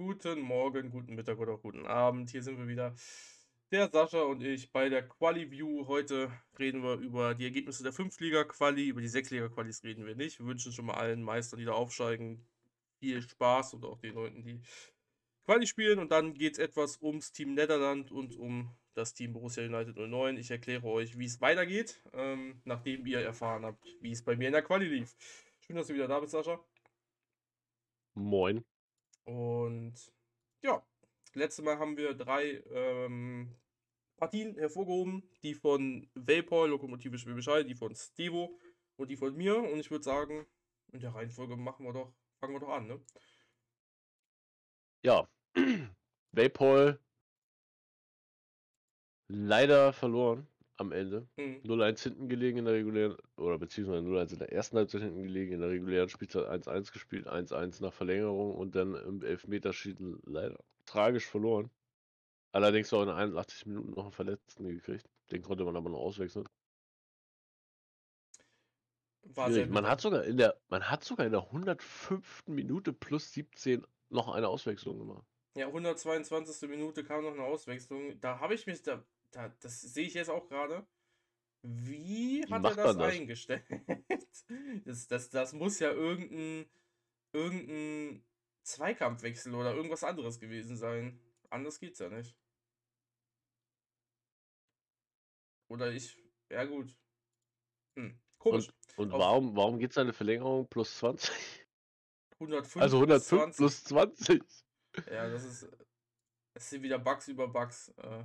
Guten Morgen, guten Mittag oder guten Abend. Hier sind wir wieder. Der Sascha und ich bei der Quali-View. Heute reden wir über die Ergebnisse der 5-Liga-Quali. Über die 6-Liga-Qualis reden wir nicht. Wir wünschen schon mal allen Meistern, die da aufsteigen, viel Spaß und auch den Leuten, die Quali spielen. Und dann geht es etwas ums Team Netherland und um das Team Borussia United 09. Ich erkläre euch, wie es weitergeht, ähm, nachdem ihr erfahren habt, wie es bei mir in der Quali lief. Schön, dass du wieder da bist, Sascha. Moin. Und ja, letztes Mal haben wir drei ähm, Partien hervorgehoben. Die von Vapor, Lokomotive Schwäbisch die von Stevo und die von mir. Und ich würde sagen, in der Reihenfolge machen wir doch, fangen wir doch an, ne? Ja. Vapor leider verloren am Ende. Mhm. 0-1 hinten gelegen in der regulären, oder beziehungsweise 0-1 in der ersten Halbzeit hinten gelegen, in der regulären Spielzeit 1-1 gespielt, 1-1 nach Verlängerung und dann im Elfmeterschießen leider tragisch verloren. Allerdings auch in 81 Minuten noch einen Verletzten gekriegt. Den konnte man aber noch auswechseln. War. Man hat sogar in der, man hat sogar in der 105. Minute plus 17 noch eine Auswechslung gemacht. Ja, 122. Minute kam noch eine Auswechslung. Da habe ich mich, da, da, das sehe ich jetzt auch gerade. Wie hat er das, das? eingestellt? Das, das, das muss ja irgendein, irgendein Zweikampfwechsel oder irgendwas anderes gewesen sein. Anders geht's ja nicht. Oder ich, ja gut. Hm, komisch. Und, und Auf- warum, warum geht seine Verlängerung plus 20? 105 Also plus 105 plus 20. Ja, das ist. Es sind wieder Bugs über Bugs. Äh,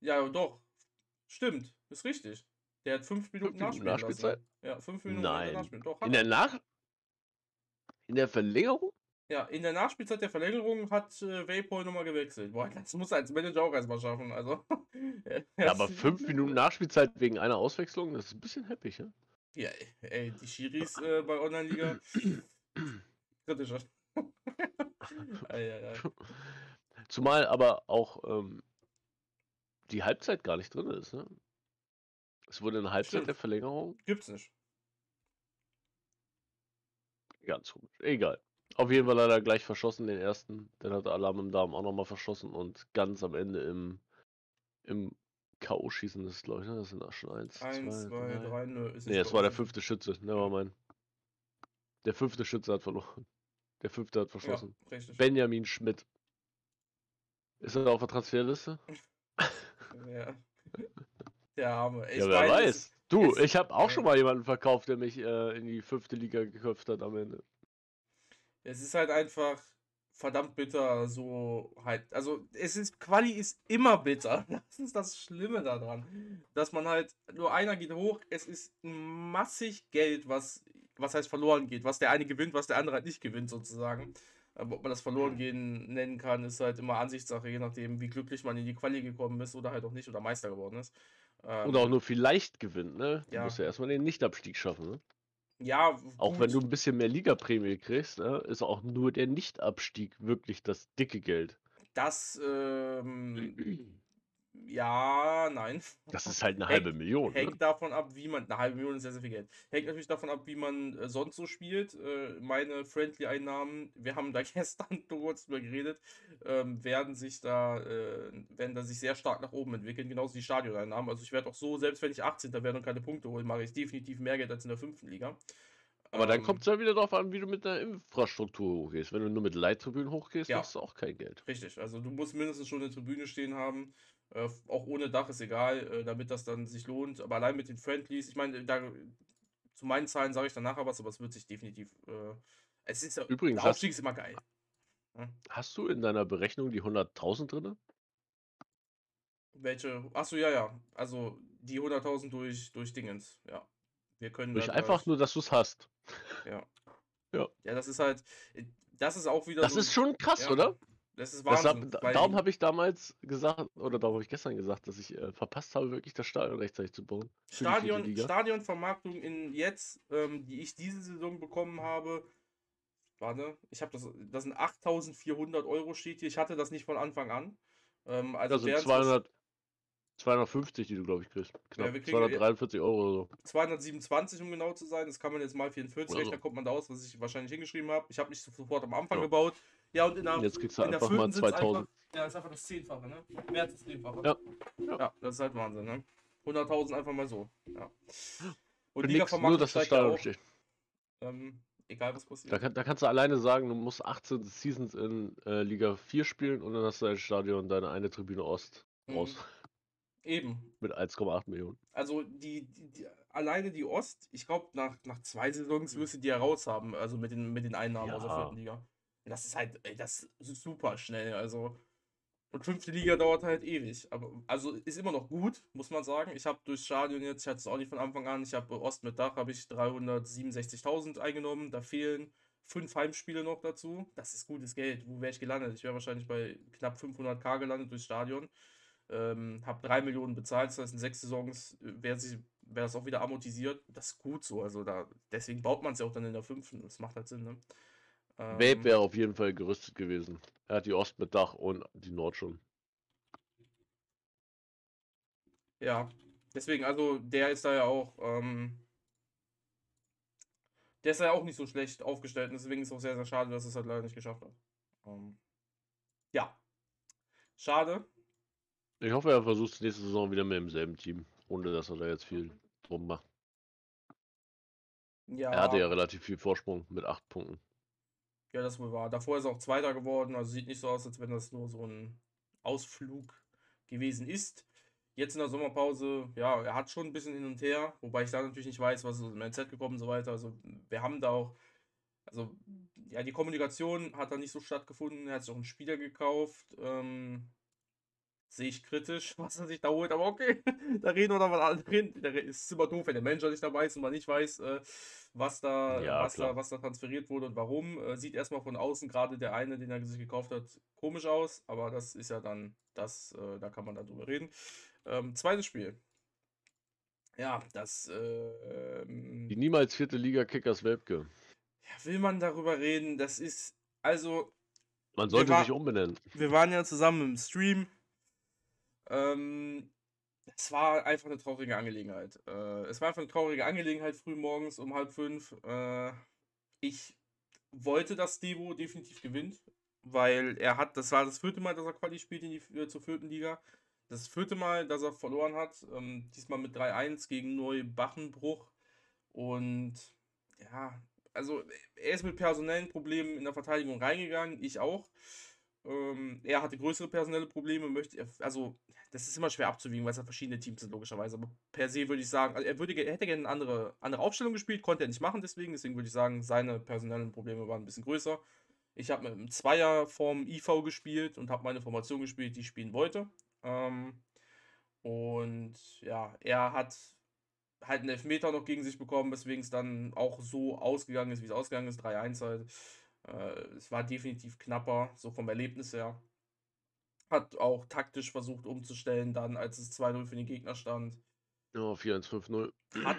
ja, doch. Stimmt. Ist richtig. Der hat fünf Minuten Minuten nachspielen lassen. Nachspielzeit? Ja, fünf Minuten Nein. Nachspielen. Doch, In er. der Nach... In der Verlängerung? Ja, in der Nachspielzeit der Verlängerung hat äh, Vapor nochmal gewechselt. Boah, das muss er als Manager auch erstmal schaffen. Also. Ja, aber 5 Minuten Nachspielzeit wegen einer Auswechslung, das ist ein bisschen happy, ja? Ja, ey, die Schiris äh, bei Online-Liga. kritischer. Eieiei. Zumal aber auch ähm, die Halbzeit gar nicht drin ist, ne? Es wurde eine Halbzeit Stimmt. der Verlängerung. Gibt's nicht. Ganz komisch. Egal. Auf jeden Fall leider gleich verschossen, den ersten. Dann hat Alarm im Darm auch nochmal verschossen und ganz am Ende im, im K.O.-Schießen ist, glaube ich, ne? Das sind auch schon eins, Eins, zwei, drei. drei, nö. Ist Nee, es war der uns. fünfte Schütze. Nevermind. Der fünfte Schütze hat verloren. Der fünfte hat verschossen. Ja. Benjamin Schmidt. Ist er auf der Transferliste? Ja. Der Arme. Ey, ja, ich wer weiß. es- Du, ich habe auch schon mal jemanden verkauft, der mich äh, in die fünfte Liga geköpft hat am Ende. Es ist halt einfach verdammt bitter, so halt. Also, es ist, Quali ist immer bitter. Das ist das Schlimme daran. Dass man halt, nur einer geht hoch, es ist massig Geld, was, was heißt verloren geht. Was der eine gewinnt, was der andere halt nicht gewinnt, sozusagen. Aber ob man das verloren gehen nennen kann, ist halt immer Ansichtssache, je nachdem, wie glücklich man in die Quali gekommen ist oder halt auch nicht oder Meister geworden ist. Ähm, Und auch nur vielleicht gewinnt, ne? Du Ja. musst ja erstmal den Nichtabstieg schaffen, ne? ja, Auch gut. wenn du ein bisschen mehr Ligaprämie kriegst, ne? ist auch nur der Nichtabstieg wirklich das dicke Geld. Das, ähm, ja, nein. Das ist halt eine Hängt- halbe Million. Ne? Hängt davon ab, wie man. Eine halbe Million ist sehr, sehr viel Geld. Hängt natürlich davon ab, wie man äh, sonst so spielt. Äh, meine Friendly-Einnahmen, wir haben da gestern kurz drüber geredet, ähm, werden sich da, äh, werden da sich sehr stark nach oben entwickeln, genauso die Stadioneinnahmen. Also ich werde auch so, selbst wenn ich 18. werde und keine Punkte holen, mache ich definitiv mehr Geld als in der fünften Liga. Aber dann Ähm, kommt es ja wieder darauf an, wie du mit der Infrastruktur hochgehst. Wenn du nur mit Leittribünen hochgehst, Ja. machst du auch kein Geld. Richtig, also du musst mindestens schon eine Tribüne stehen haben. Äh, auch ohne Dach ist egal, äh, damit das dann sich lohnt. Aber allein mit den Friendlies, ich meine, da zu meinen Zahlen sage ich dann nachher was, aber es wird sich definitiv. Äh, es ist ja, Übrigens, der hast, Aufstieg ist immer geil. hast du in deiner Berechnung die 100.000 drin? Welche? Achso, ja, ja. Also die 100.000 durch, durch Dingens, ja. Wir können Durch einfach nur, dass du es hast. Ja. Ja. Ja, das ist halt. Das ist auch wieder Das so. ist schon krass, ja, oder? Das ist Das Wahnsinn. hab, da- weil darum habe ich damals gesagt, oder darum habe ich gestern gesagt, dass ich äh, verpasst habe, wirklich das Stadion rechtzeitig zu bauen. Stadion. Stadionvermarktung in jetzt, ähm, die ich diese Saison bekommen habe, warte, ich habe das, das sind 8.400 Euro steht hier. Ich hatte das nicht von Anfang an. Ähm, also Also wären's 200, 250, die du, glaube ich, kriegst. Knapp. Ja, wir kriegen- 243 Euro oder so. 227, um genau zu sein. Das kann man jetzt mal 44 Oder rechnen, da kommt man da aus, was ich wahrscheinlich hingeschrieben habe. Ich habe nicht sofort am Anfang Ja. gebaut. Ja, und in der, Jetzt kriegst du in der einfach mal vierten sind's 2000. Einfach, ja, ist einfach das Zehnfache, ne? Mehr als das Zehnfache. Ja. Ja, das ist halt Wahnsinn, ne? 100.000 einfach mal so. Ja. Und Für Liga nix, nur dass das ja Stadion steht. Ähm, egal was passiert. Da, kann, da kannst du alleine sagen, du musst 18 Seasons in äh, Liga 4 spielen und dann hast du dein Stadion, deine eine Tribüne Ost Mhm. raus. Eben. Mit 1,8 Millionen. Also die, die, die alleine die Ost, ich glaube, nach, nach zwei Saisons Mhm. wirst du die ja raus haben, also mit den, mit den Einnahmen aus der Ja. vierten Liga. Das ist halt, ey, das ist super schnell. Also. Und fünfte Liga dauert halt ewig. Aber also ist immer noch gut, muss man sagen. Ich habe durchs Stadion jetzt, ich hatte es auch nicht von Anfang an, ich habe Ost mit Dach, habe ich 367.000 eingenommen. Da fehlen fünf Heimspiele noch dazu. Das ist gutes Geld. Wo wäre ich gelandet? Ich wäre wahrscheinlich bei knapp 500k gelandet durchs Stadion. Ähm, habe 3 Millionen bezahlt, das heißt, in sechs Saisons wäre wär das auch wieder amortisiert. Das ist gut so. Also da, deswegen baut man es ja auch dann in der fünften. Das macht halt Sinn, ne? Ähm, wäre auf jeden Fall gerüstet gewesen. Er hat die Ost mit Dach und die Nord schon. Ja, deswegen, also der ist da ja auch, ähm, der ist da ja auch nicht so schlecht aufgestellt. Und deswegen ist es auch sehr, sehr schade, dass es halt leider nicht geschafft hat. Ähm, ja, schade. Ich hoffe, er versucht es nächste Saison wieder mit demselben Team, ohne dass er da jetzt viel drum macht. Ja, Er hatte ja relativ viel Vorsprung mit 8 Punkten. Ja, das wohl war. Davor ist er auch Zweiter geworden, also sieht nicht so aus, als wenn das nur so ein Ausflug gewesen ist. Jetzt in der Sommerpause, ja, er hat schon ein bisschen hin und her, wobei ich da natürlich nicht weiß, was ist im NZ gekommen und so weiter. Also wir haben da auch, also ja, die Kommunikation hat da nicht so stattgefunden. Er hat sich auch einen Spieler gekauft. Ähm, sehe ich kritisch, was er sich da holt, aber okay, da reden wir noch mal drin. Da ist immer doof, wenn der Manager nicht dabei ist und man nicht weiß, äh, was da, Ja, was da, was da transferiert wurde und warum. Äh, sieht erstmal von außen gerade der eine, den er sich gekauft hat, komisch aus, aber das ist ja dann das, äh, da kann man dann drüber reden. Ähm, zweites Spiel. Ja, das äh, ähm, Die niemals vierte Liga Kickers Welpke. ja, will man darüber reden? Das ist, also, Man sollte war- sich umbenennen. wir waren ja zusammen im Stream. Ähm, es war einfach eine traurige Angelegenheit. Äh, es war einfach eine traurige Angelegenheit früh morgens um halb fünf. Äh, ich wollte, dass Devo definitiv gewinnt, weil er hat, das war das vierte Mal, dass er Quali spielt in die, äh, zur vierten Liga. Das vierte Mal, dass er verloren hat. Ähm, diesmal mit 3-1 gegen Neubachenbruch. Und ja, also er ist mit personellen Problemen in der Verteidigung reingegangen, ich auch. Ähm, er hatte größere personelle Probleme, möchte, also das ist immer schwer abzuwiegen, weil es ja verschiedene Teams sind, logischerweise. Aber per se würde ich sagen, also er, würde, er hätte gerne eine andere, andere Aufstellung gespielt, konnte er nicht machen, deswegen. Deswegen würde ich sagen, seine personellen Probleme waren ein bisschen größer. Ich habe mit einem Zweier vom IV gespielt und habe meine Formation gespielt, die ich spielen wollte. Ähm, und ja, er hat halt einen Elfmeter noch gegen sich bekommen, weswegen es dann auch so ausgegangen ist, wie es ausgegangen ist. 3-1 halt. Äh, es war definitiv knapper, so vom Erlebnis her. Hat auch taktisch versucht umzustellen, dann als es 2-0 für den Gegner stand. Ja, 4-1-5-0. Hat,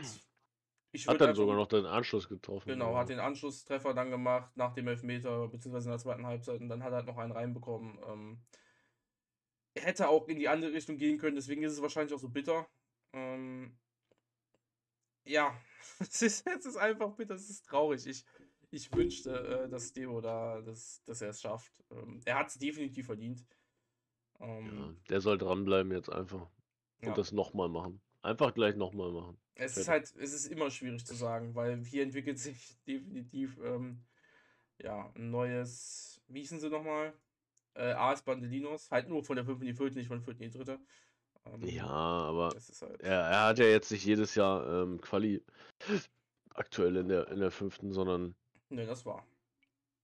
ich Hat dann einfach- sogar noch den Anschluss getroffen. Genau, hat den Anschlusstreffer dann gemacht nach dem Elfmeter, beziehungsweise in der zweiten Halbzeit und dann hat er halt noch einen reinbekommen. Ähm, hätte auch in die andere Richtung gehen können, deswegen ist es wahrscheinlich auch so bitter. Ähm, ja, es ist, es ist einfach bitter, es ist traurig. Ich, ich wünschte, äh, dass Devo da, dass, dass er es schafft. Ähm, er hat es definitiv verdient. Ja, Ähm, der soll dranbleiben jetzt einfach. Ja. Und das nochmal machen. Einfach gleich nochmal machen. Es ist Fertig. halt, es ist immer schwierig zu sagen, weil hier entwickelt sich definitiv ähm, ja, ein neues, wie hießen sie nochmal? Äh, AS Bandelinos, halt nur von der 5 in die 4, nicht von der 4 in die 3. Ähm, Ja, aber ist halt. er, er hat ja jetzt nicht jedes Jahr ähm, Quali aktuell in der, in der fünften, sondern Ne, das war.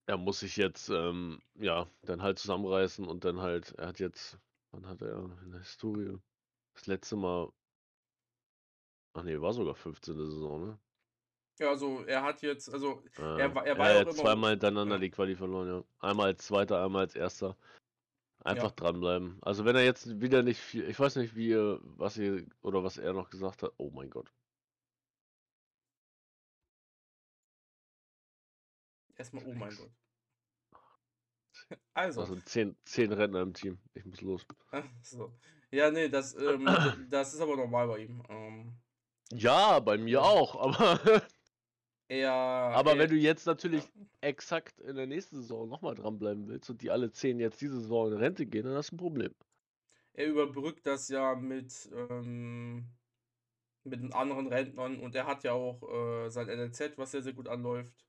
er muss sich jetzt, ähm, ja, dann halt zusammenreißen und dann halt, er hat jetzt, wann hat er in der Historie? Das letzte Mal, ach nee, war sogar 15. Saison, ne? Ja, also er hat jetzt, also Äh, Er war- er war er ja hat auch immer- zweimal hintereinander ja. die Quali verloren, ja. Einmal als Zweiter, einmal als Erster. Einfach Ja. dranbleiben. Also wenn er jetzt wieder nicht viel, ich weiß nicht, wie ihr, was ihr, oder was er noch gesagt hat. Oh mein Gott. Erstmal, oh mein Gott. Also, Also zehn, zehn Rentner im Team. Ich muss los. so. Ja, nee, das, ähm, das ist aber normal bei ihm. Ähm, Ja, bei mir Ja. auch, aber Er. Aber er wenn du jetzt natürlich ja. exakt in der nächsten Saison nochmal dranbleiben willst und die alle 10 jetzt diese Saison in Rente gehen, dann hast du ein Problem. Er überbrückt das ja mit, ähm, mit den anderen Rentnern und er hat ja auch äh, sein NLZ, was sehr, sehr gut anläuft.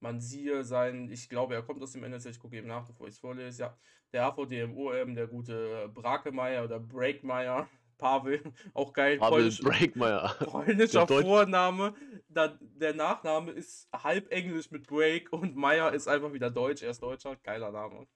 Man siehe sein, ich glaube, er kommt aus dem NLZ, ich gucke eben nach, bevor ich es vorlese. Ja, der HVDMOM, der gute Brakemeier oder Breakmeier, Pavel, auch geil. Pavel polnisch- Breakmeier. polnischer Vorname. Da, der Nachname ist halb Englisch mit Break und Meyer ist einfach wieder Deutsch. Er ist Deutscher, geiler Name.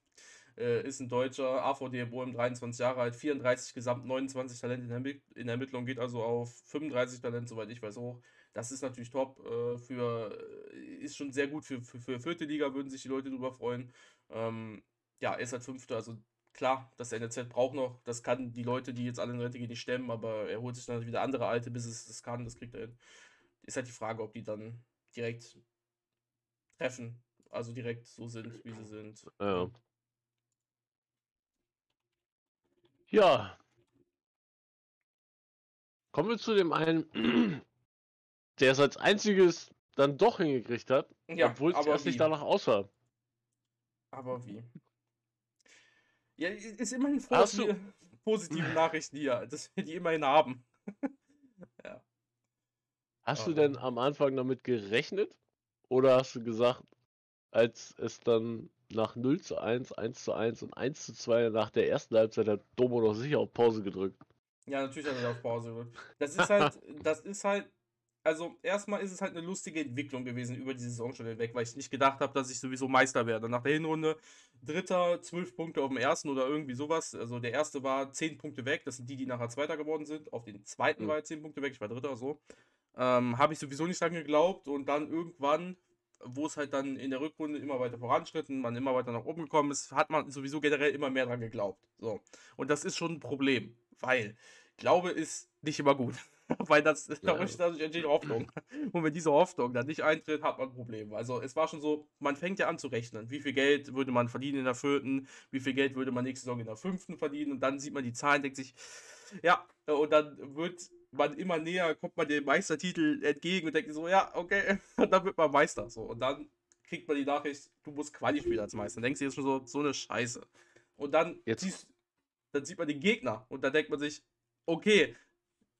Äh, ist ein Deutscher, AVD im 23 Jahre alt, 34 gesamt, 29 Talent in der, in der Ermittlung, geht also auf 35 Talent, soweit ich weiß, hoch. Das ist natürlich top. Äh, für, äh, ist schon sehr gut für, für, für vierte Liga, würden sich die Leute drüber freuen. Ähm, ja, er ist halt Fünfter, also klar, das NLZ braucht noch, das kann die Leute, die jetzt alle in Rente gehen, nicht stemmen, aber er holt sich dann wieder andere Alte, bis es das kann, das kriegt er hin. Ist halt die Frage, ob die dann direkt treffen, also direkt so sind, wie sie sind. Ja. Ja. Kommen wir zu dem einen, der es als einziges dann doch hingekriegt hat, Ja, obwohl es aber erst nicht danach aussah. Aber wie? Ja, ist immerhin froh, Hast dass du- wir positive Nachrichten hier, dass wir die immerhin haben. Hast du Ah. denn am Anfang damit gerechnet? Oder hast du gesagt, als es dann nach 0 zu 1, 1 zu 1 und 1 zu 2 nach der ersten Halbzeit hat Domo noch sicher auf Pause gedrückt? Ja, natürlich hat er auf Pause gedrückt. Das ist halt, das ist halt, also erstmal ist es halt eine lustige Entwicklung gewesen über die Saison schon hinweg, weil ich nicht gedacht habe, dass ich sowieso Meister werde. Nach der Hinrunde Dritter, zwölf Punkte auf dem ersten oder irgendwie sowas. Also der erste war zehn Punkte weg, das sind die, die nachher Zweiter geworden sind. Auf den zweiten Mhm. war er zehn Punkte weg, ich war Dritter, so. Ähm, habe ich sowieso nicht dran geglaubt und dann irgendwann, wo es halt dann in der Rückrunde immer weiter voranschritten, man immer weiter nach oben gekommen ist, hat man sowieso generell immer mehr dran geglaubt. So. Und das ist schon ein Problem, weil Glaube ist nicht immer gut. weil das Ja. dadurch, dadurch entsteht Hoffnung. Und wenn diese Hoffnung dann nicht eintritt, hat man ein Problem. Also es war schon so, man fängt ja an zu rechnen. Wie viel Geld würde man verdienen in der vierten, wie viel Geld würde man nächste Saison in der fünften verdienen und dann sieht man die Zahlen, denkt sich, ja, und dann wird man immer näher, kommt man dem Meistertitel entgegen und denkt so, ja, okay, und dann wird man Meister. So, und dann kriegt man die Nachricht, du musst Quali spielen als Meister. Dann denkst du jetzt schon so, so eine Scheiße. Und dann, Jetzt- siehst, dann sieht man den Gegner und dann denkt man sich, okay,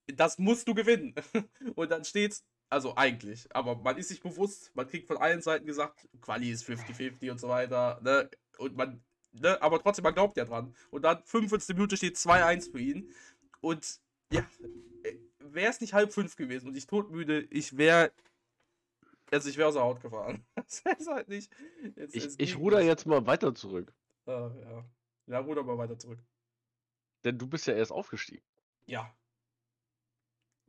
das musst du gewinnen. Und dann steht's, also eigentlich, aber man ist sich bewusst, man kriegt von allen Seiten gesagt, Quali ist 50-50 und so weiter, ne? Und man, ne, aber trotzdem, man glaubt ja dran. Und dann 45. Minute steht 2-1 für ihn. Und ja, wäre es nicht halb fünf gewesen und ich todmüde, ich wäre, also ich wäre aus der Haut gefahren. Das ist halt nicht. Es, Ich, ich ruder nicht. jetzt mal weiter zurück. Ah, ja. ja, ruder mal weiter zurück. Denn du bist ja erst aufgestiegen. Ja.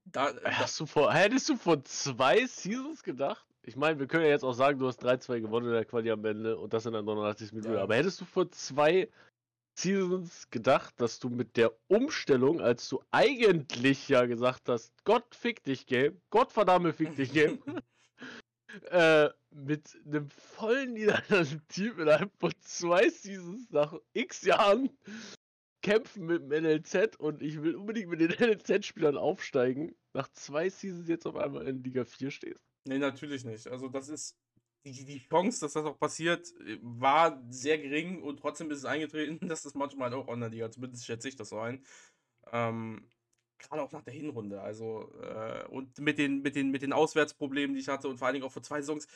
Da, da, Hast du vor, hättest du vor zwei Seasons gedacht? Ich meine, wir können ja jetzt auch sagen, du hast 3-2 gewonnen in der Quali am Ende und das in der 89. Minute. Ja. Aber hättest du vor zwei Seasons gedacht, dass du mit der Umstellung, als du eigentlich ja gesagt hast, Gott fick dich, Game, Gott verdammt fick dich, Game, äh, mit einem vollen niederländischen Team innerhalb von zwei Seasons nach x Jahren kämpfen mit dem NLZ und ich will unbedingt mit den NLZ-Spielern aufsteigen, nach zwei Seasons jetzt auf einmal in Liga 4 stehst. Nee, natürlich nicht. Also das ist. Die, die Chance, dass das auch passiert, war sehr gering und trotzdem ist es eingetreten, dass das manchmal halt auch Online-Liga, zumindest schätze ich das so ein. Ähm, Gerade auch nach der Hinrunde. Also, äh, und mit den, mit, den, mit den Auswärtsproblemen, die ich hatte und vor allen Dingen auch vor zwei Saisons.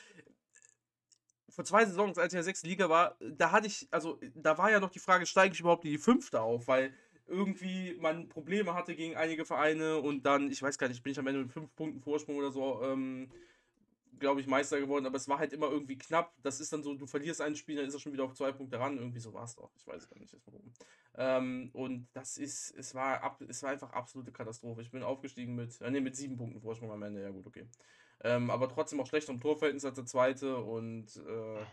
Vor zwei Saisons, als ich in der sechsten Liga war, da hatte ich, also da war ja noch die Frage, steige ich überhaupt in die fünfte auf, weil irgendwie man Probleme hatte gegen einige Vereine und dann, ich weiß gar nicht, bin ich am Ende mit fünf Punkten Vorsprung oder so, ähm, glaube ich, Meister geworden, aber es war halt immer irgendwie knapp. Das ist dann so, du verlierst ein Spiel, dann ist er schon wieder auf zwei Punkte ran. Irgendwie so war es doch. Ich weiß gar nicht, warum. Ähm, und das ist, es war, ab, es war einfach absolute Katastrophe. Ich bin aufgestiegen mit, äh, nee, mit sieben Punkten Vorsprung am Ende. Ja, gut, okay. Ähm, aber trotzdem auch schlecht am Torverhältnis als der zweite und äh,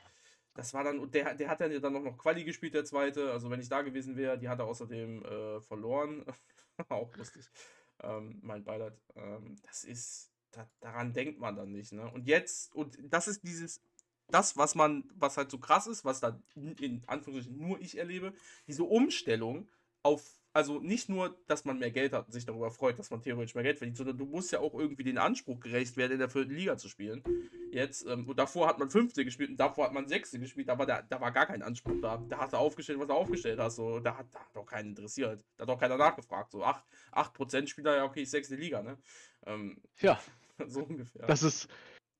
das war dann, und der, der hat dann ja dann noch, noch Quali gespielt, der zweite. Also, wenn ich da gewesen wäre, die hat er außerdem äh, verloren. auch lustig. Ähm, mein Beileid. Ähm, das ist, da, daran denkt man dann nicht, ne? Und jetzt, und das ist dieses, das, was man, was halt so krass ist, was da in Anführungsstrichen nur ich erlebe, diese Umstellung auf also nicht nur, dass man mehr Geld hat und sich darüber freut, dass man theoretisch mehr Geld verdient, sondern du musst ja auch irgendwie den Anspruch gerecht werden, in der vierten Liga zu spielen. Jetzt, ähm, und davor hat man fünfte gespielt und davor hat man sechste gespielt, aber da, da war gar kein Anspruch da. Da hast du aufgestellt, was du aufgestellt hast. So, da, hat, da hat auch keinen interessiert. Da hat auch keiner nachgefragt. So, 8%, 8 Spieler, ja, okay, sechste Liga, ne? Ähm, ja. so ungefähr. Das ist,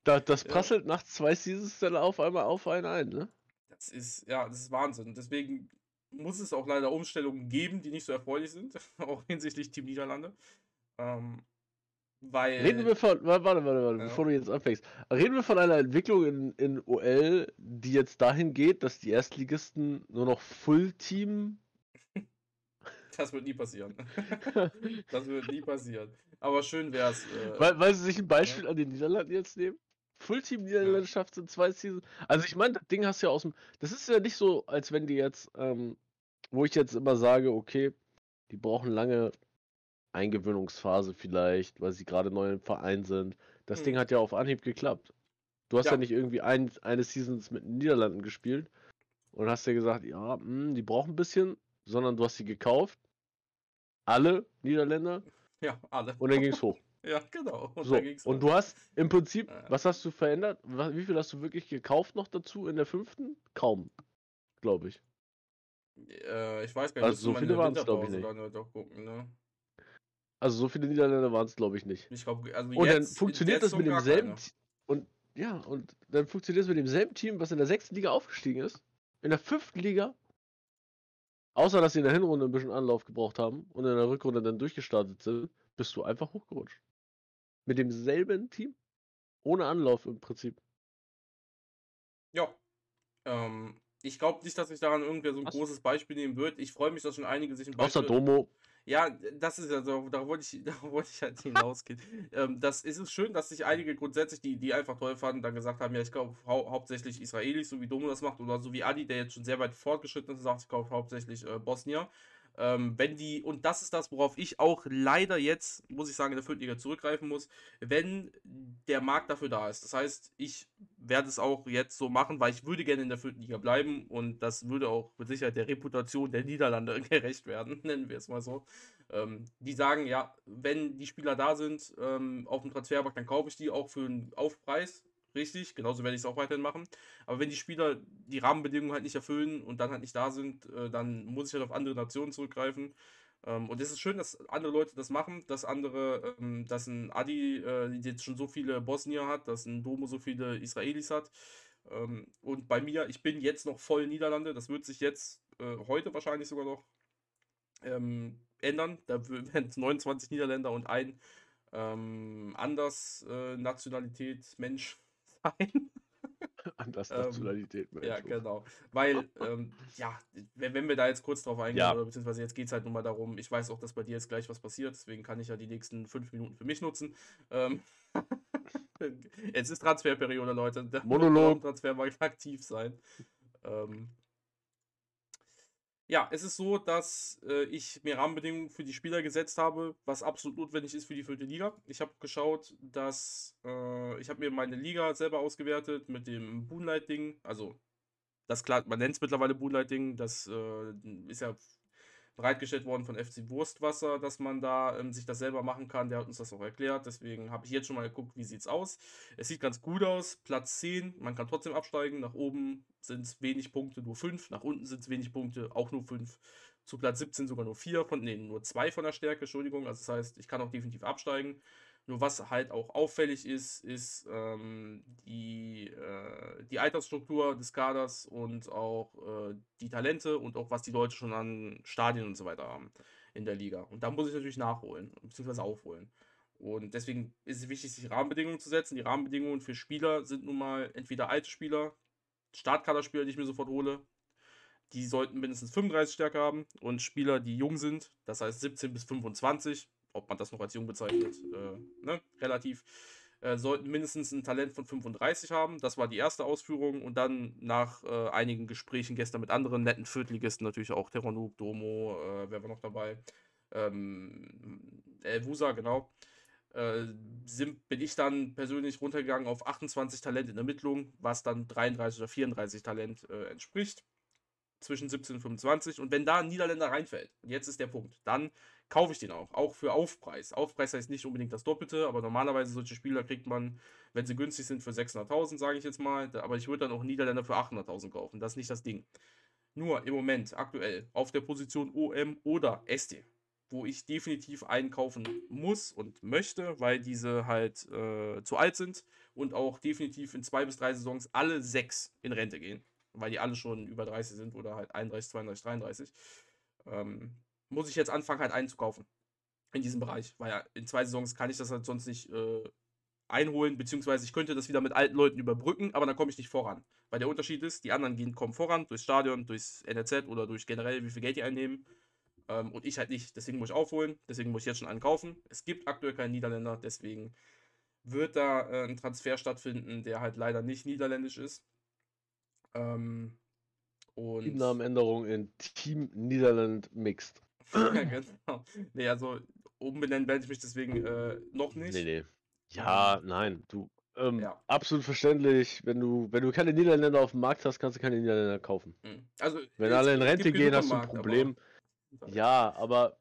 da, das prasselt ja. nach zwei Seasons dann auf einmal auf einen ein, ne? Das ist, ja, das ist Wahnsinn. Deswegen muss es auch leider Umstellungen geben, die nicht so erfreulich sind, auch hinsichtlich Team Niederlande. Ähm, weil. Reden wir von, warte, warte, warte, ja. bevor du jetzt anfängst. Reden wir von einer Entwicklung in, in OL, die jetzt dahin geht, dass die Erstligisten nur noch Full-Team. Das wird nie passieren. das wird nie passieren. Aber schön wäre es. Äh, weil, weil sie sich ein Beispiel ja. an den Niederlanden jetzt nehmen? Fullteam-Niederlandschaft in zwei Seasons. Also ich meine, das Ding hast du ja aus dem. Das ist ja nicht so, als wenn die jetzt, ähm, wo ich jetzt immer sage, okay, die brauchen lange Eingewöhnungsphase vielleicht, weil sie gerade neu im Verein sind. Das hm. Ding hat ja auf Anhieb geklappt. Du hast ja, ja nicht irgendwie ein, eine Seasons mit den Niederlanden gespielt und hast ja gesagt, ja, mh, hm, die brauchen ein bisschen, sondern du hast sie gekauft. Alle Niederländer. Ja, alle. Und dann ging es hoch. Ja, genau. Und, so, und du hast im Prinzip, ja. was hast du verändert? Wie viel hast du wirklich gekauft noch dazu in der fünften? Kaum, glaube ich. Äh, ich weiß gar nicht, also so viele waren es, glaube ich, nicht. Gucken, ne? Also so viele Niederländer waren es, glaube ich, nicht. Ich glaube, also und jetzt, dann funktioniert das mit demselben und ja, und dann funktioniert es mit demselben Team, was in der sechsten Liga aufgestiegen ist, in der fünften Liga. Außer dass sie in der Hinrunde ein bisschen Anlauf gebraucht haben und in der Rückrunde dann durchgestartet sind, bist du einfach hochgerutscht. Mit demselben Team? Ohne Anlauf im Prinzip. Ja. Ähm, ich glaube nicht, dass sich daran irgendwer so ein Was? großes Beispiel nehmen wird. Ich freue mich, dass schon einige sich ein Beispiel. Außer Domo. Ja, das ist ja so, da wollte ich, da wollte ich halt hinausgehen. ähm, das ist es schön, dass sich einige grundsätzlich, die, die einfach toll fanden, dann gesagt haben, ja, ich glaube hau hauptsächlich Israelis, so wie Domo das macht, oder so wie Adi, der jetzt schon sehr weit fortgeschritten ist, sagt, ich kaufe hauptsächlich äh, Bosnier. Ähm, wenn die, und das ist das, worauf ich auch leider jetzt, muss ich sagen, in der Viertliga zurückgreifen muss, wenn der Markt dafür da ist. Das heißt, ich werde es auch jetzt so machen, weil ich würde gerne in der vierten Liga bleiben und das würde auch mit Sicherheit der Reputation der Niederlande gerecht werden, nennen wir es mal so. Ähm, die sagen, ja, wenn die Spieler da sind ähm, auf dem Transfermarkt, dann kaufe ich die auch für einen Aufpreis richtig, genauso werde ich es auch weiterhin machen. Aber wenn die Spieler die Rahmenbedingungen halt nicht erfüllen und dann halt nicht da sind, äh, dann muss ich halt auf andere Nationen zurückgreifen. Ähm, und es ist schön, dass andere Leute das machen, dass andere, ähm, dass ein Adi äh, jetzt schon so viele Bosnier hat, dass ein Domo so viele Israelis hat. Ähm, und bei mir, ich bin jetzt noch voll Niederlande, das wird sich jetzt äh, heute wahrscheinlich sogar noch ähm, ändern. Da werden es 29 Niederländer und ein ähm, anders äh, Nationalität Mensch sein. Anders Nationalität. Ähm, ja, genau. Weil, ähm, ja, wenn wir da jetzt kurz drauf eingehen, ja. oder beziehungsweise jetzt geht es halt nur mal darum, ich weiß auch, dass bei dir jetzt gleich was passiert, deswegen kann ich ja die nächsten fünf Minuten für mich nutzen. Ähm, jetzt ist Transferperiode, Leute. Der Monolog. Transfermarkt aktiv sein. Ähm, ja, es ist so, dass äh, ich mir Rahmenbedingungen für die Spieler gesetzt habe, was absolut notwendig ist für die vierte Liga. Ich habe geschaut, dass äh, ich habe mir meine Liga selber ausgewertet mit dem Boonlight-Ding. Also, das klar, man nennt es mittlerweile Boonlight-Ding. Das äh, ist ja bereitgestellt worden von FC Wurstwasser, dass man da ähm, sich das selber machen kann. Der hat uns das auch erklärt. Deswegen habe ich jetzt schon mal geguckt, wie sieht es aus. Es sieht ganz gut aus. Platz 10, man kann trotzdem absteigen. Nach oben sind es wenig Punkte, nur 5. Nach unten sind es wenig Punkte, auch nur 5. Zu Platz 17 sogar nur 4 von, nee, nur 2 von der Stärke, Entschuldigung. Also das heißt, ich kann auch definitiv absteigen. Nur was halt auch auffällig ist, ist ähm, die, äh, die Altersstruktur des Kaders und auch äh, die Talente und auch was die Leute schon an Stadien und so weiter haben in der Liga. Und da muss ich natürlich nachholen, beziehungsweise aufholen. Und deswegen ist es wichtig, sich Rahmenbedingungen zu setzen. Die Rahmenbedingungen für Spieler sind nun mal entweder alte Spieler, Startkaderspieler, die ich mir sofort hole, die sollten mindestens 35 Stärke haben und Spieler, die jung sind, das heißt 17 bis 25, ob man das noch als jung bezeichnet, äh, ne, relativ, äh, sollten mindestens ein Talent von 35 haben. Das war die erste Ausführung. Und dann nach äh, einigen Gesprächen gestern mit anderen netten Viertligisten, natürlich auch Terranuk, Domo, äh, wer war noch dabei? Ähm, Wusa, genau. Äh, sind, bin ich dann persönlich runtergegangen auf 28 Talent in Ermittlung, was dann 33 oder 34 Talent äh, entspricht. zwischen 17 und 25. Und wenn da ein Niederländer reinfällt, und jetzt ist der Punkt, dann kaufe ich den auch. Auch für Aufpreis. Aufpreis heißt nicht unbedingt das Doppelte, aber normalerweise solche Spieler kriegt man, wenn sie günstig sind, für 600.000, sage ich jetzt mal. Aber ich würde dann auch Niederländer für 800.000 kaufen. Das ist nicht das Ding. Nur im Moment, aktuell, auf der Position OM oder ST, wo ich definitiv einkaufen muss und möchte, weil diese halt äh, zu alt sind und auch definitiv in zwei bis drei Saisons alle sechs in Rente gehen, weil die alle schon über 30 sind oder halt 31, 32, 33. Ähm, muss ich jetzt anfangen, halt einzukaufen in diesem Bereich, weil in zwei Saisons kann ich das halt sonst nicht äh, einholen, beziehungsweise ich könnte das wieder mit alten Leuten überbrücken, aber dann komme ich nicht voran. Weil der Unterschied ist, die anderen gehen, kommen voran durchs Stadion, durchs NRZ oder durch generell, wie viel Geld die einnehmen. Ähm, und ich halt nicht. Deswegen muss ich aufholen, deswegen muss ich jetzt schon einen kaufen. Es gibt aktuell keinen Niederländer, deswegen wird da äh, ein Transfer stattfinden, der halt leider nicht niederländisch ist. Ähm, und Teamnamenänderung in Team Niederland Mixed. ja, genau. Nee, also umbenennen werde ich mich deswegen äh, noch nicht. Nee, nee. Ja, nein, du. Ähm, ja. Absolut verständlich. Wenn du, wenn du keine Niederländer auf dem Markt hast, kannst du keine Niederländer kaufen. Hm. Also, wenn alle in Rente gehen, hast du ein Problem. Aber... Ja, aber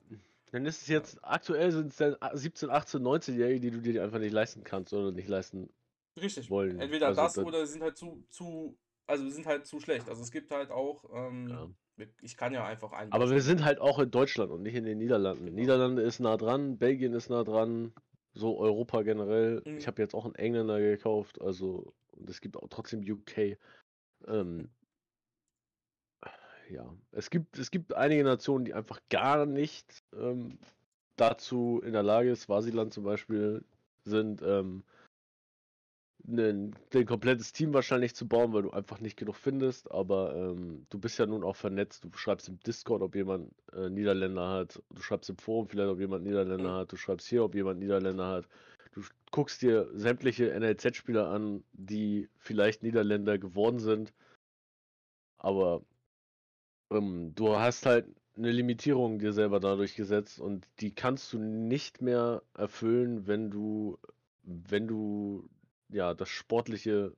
dann ist es jetzt, aktuell sind es dann 17, 18, 19-Jährige, die du dir einfach nicht leisten kannst oder nicht leisten Richtig. wollen. Entweder also, das, oder sind halt zu, zu, also sind halt zu schlecht. Also es gibt halt auch, ähm. Ich kann ja einfach ein. Aber wir sind halt auch in Deutschland und nicht in den Niederlanden. Genau. Niederlande ist nah dran, Belgien ist nah dran, so Europa generell. Mhm. Ich habe jetzt auch einen Engländer gekauft, also und es gibt auch trotzdem UK. Ähm, ja, es gibt, es gibt einige Nationen, die einfach gar nicht ähm, dazu in der Lage ist, Swasiland zum Beispiel, sind, ähm, ein, ein komplettes Team wahrscheinlich zu bauen, weil du einfach nicht genug findest. Aber ähm, du bist ja nun auch vernetzt. Du schreibst im Discord, ob jemand äh, Niederländer hat. Du schreibst im Forum vielleicht, ob jemand Niederländer mhm. hat. Du schreibst hier, ob jemand Niederländer hat. Du guckst dir sämtliche NLZ-Spieler an, die vielleicht Niederländer geworden sind. Aber ähm, du hast halt eine Limitierung dir selber dadurch gesetzt und die kannst du nicht mehr erfüllen, wenn du, wenn du ja das Sportliche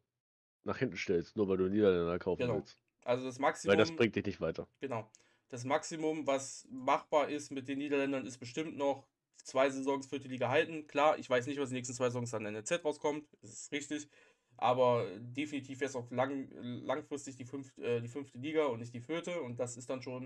nach hinten stellst, nur weil du Niederländer kaufen genau. willst. Also das Maximum. Weil das bringt dich nicht weiter. Genau. Das Maximum, was machbar ist mit den Niederländern, ist bestimmt noch zwei Saisons vierte Liga halten. Klar, ich weiß nicht, was die nächsten zwei Saisons an NZ rauskommt. Das ist richtig. Aber definitiv wäre es auch lang, langfristig die, fünf, äh, die fünfte Liga und nicht die vierte. Und das ist dann schon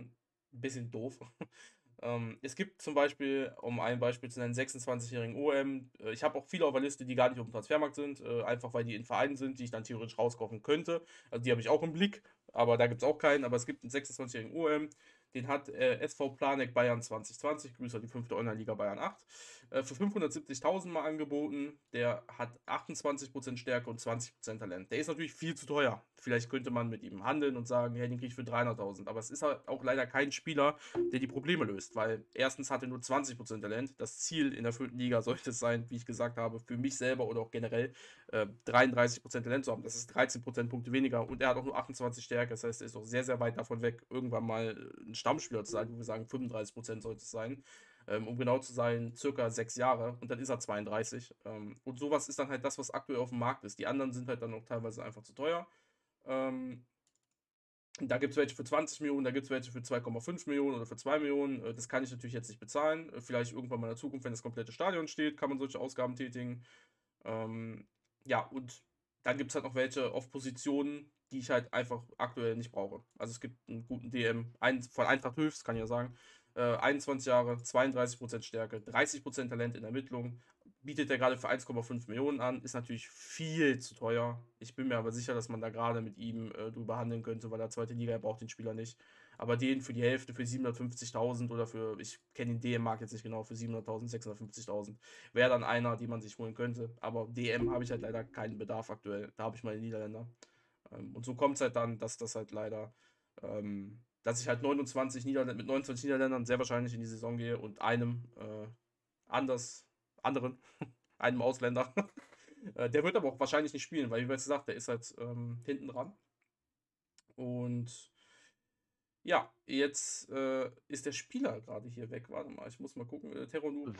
ein bisschen doof. ähm, es gibt zum Beispiel, um ein Beispiel zu nennen, 26-jährigen OM. Äh, ich habe auch viele auf der Liste, die gar nicht auf dem Transfermarkt sind, äh, einfach weil die in Vereinen sind, die ich dann theoretisch rauskaufen könnte. Also die habe ich auch im Blick, aber da gibt es auch keinen. Aber es gibt einen 26-jährigen OM, den hat äh, SV Planek Bayern 2020, Grüße an die fünfte Online-Liga Bayern 8, äh, für 570.000 mal angeboten. Der hat 28% Stärke und 20% Talent. Der ist natürlich viel zu teuer. Vielleicht könnte man mit ihm handeln und sagen, hey, den kriege ich für 300.000. Aber es ist halt auch leider kein Spieler, der die Probleme löst, weil erstens hat er nur 20% Talent. Das Ziel in der vierten Liga sollte es sein, wie ich gesagt habe, für mich selber oder auch generell äh, 33% Talent zu haben. Das ist 13% Punkte weniger und er hat auch nur 28 Stärke. Das heißt, er ist auch sehr, sehr weit davon weg, irgendwann mal ein Stammspieler zu sein, wo wir sagen, 35% sollte es sein. Ähm, um genau zu sein, circa sechs Jahre und dann ist er 32. Ähm, und sowas ist dann halt das, was aktuell auf dem Markt ist. Die anderen sind halt dann auch teilweise einfach zu teuer. Ähm, da gibt es welche für 20 Millionen, da gibt es welche für 2,5 Millionen oder für 2 Millionen. Äh, das kann ich natürlich jetzt nicht bezahlen. Äh, vielleicht irgendwann mal in der Zukunft, wenn das komplette Stadion steht, kann man solche Ausgaben tätigen. Ähm, ja, und dann gibt es halt noch welche auf Positionen, die ich halt einfach aktuell nicht brauche. Also es gibt einen guten DM ein, von Eintracht Höchst, kann ich ja sagen. Äh, 21 Jahre, 32% Stärke, 30% Talent in Ermittlung. Bietet er gerade für 1,5 Millionen an, ist natürlich viel zu teuer. Ich bin mir aber sicher, dass man da gerade mit ihm äh, drüber handeln könnte, weil er zweite Liga, braucht den Spieler nicht. Aber den für die Hälfte, für 750.000 oder für, ich kenne den DM-Markt jetzt nicht genau, für 700.000, 650.000, wäre dann einer, den man sich holen könnte. Aber DM habe ich halt leider keinen Bedarf aktuell. Da habe ich meine Niederländer. Ähm, und so kommt es halt dann, dass das halt leider, ähm, dass ich halt 29 Niederländer, mit 29 Niederländern sehr wahrscheinlich in die Saison gehe und einem äh, anders, anderen, einem Ausländer. äh, der wird aber auch wahrscheinlich nicht spielen, weil, wie bereits gesagt, der ist halt ähm, hinten dran. Und ja, jetzt äh, ist der Spieler gerade hier weg. Warte mal, ich muss mal gucken. Äh,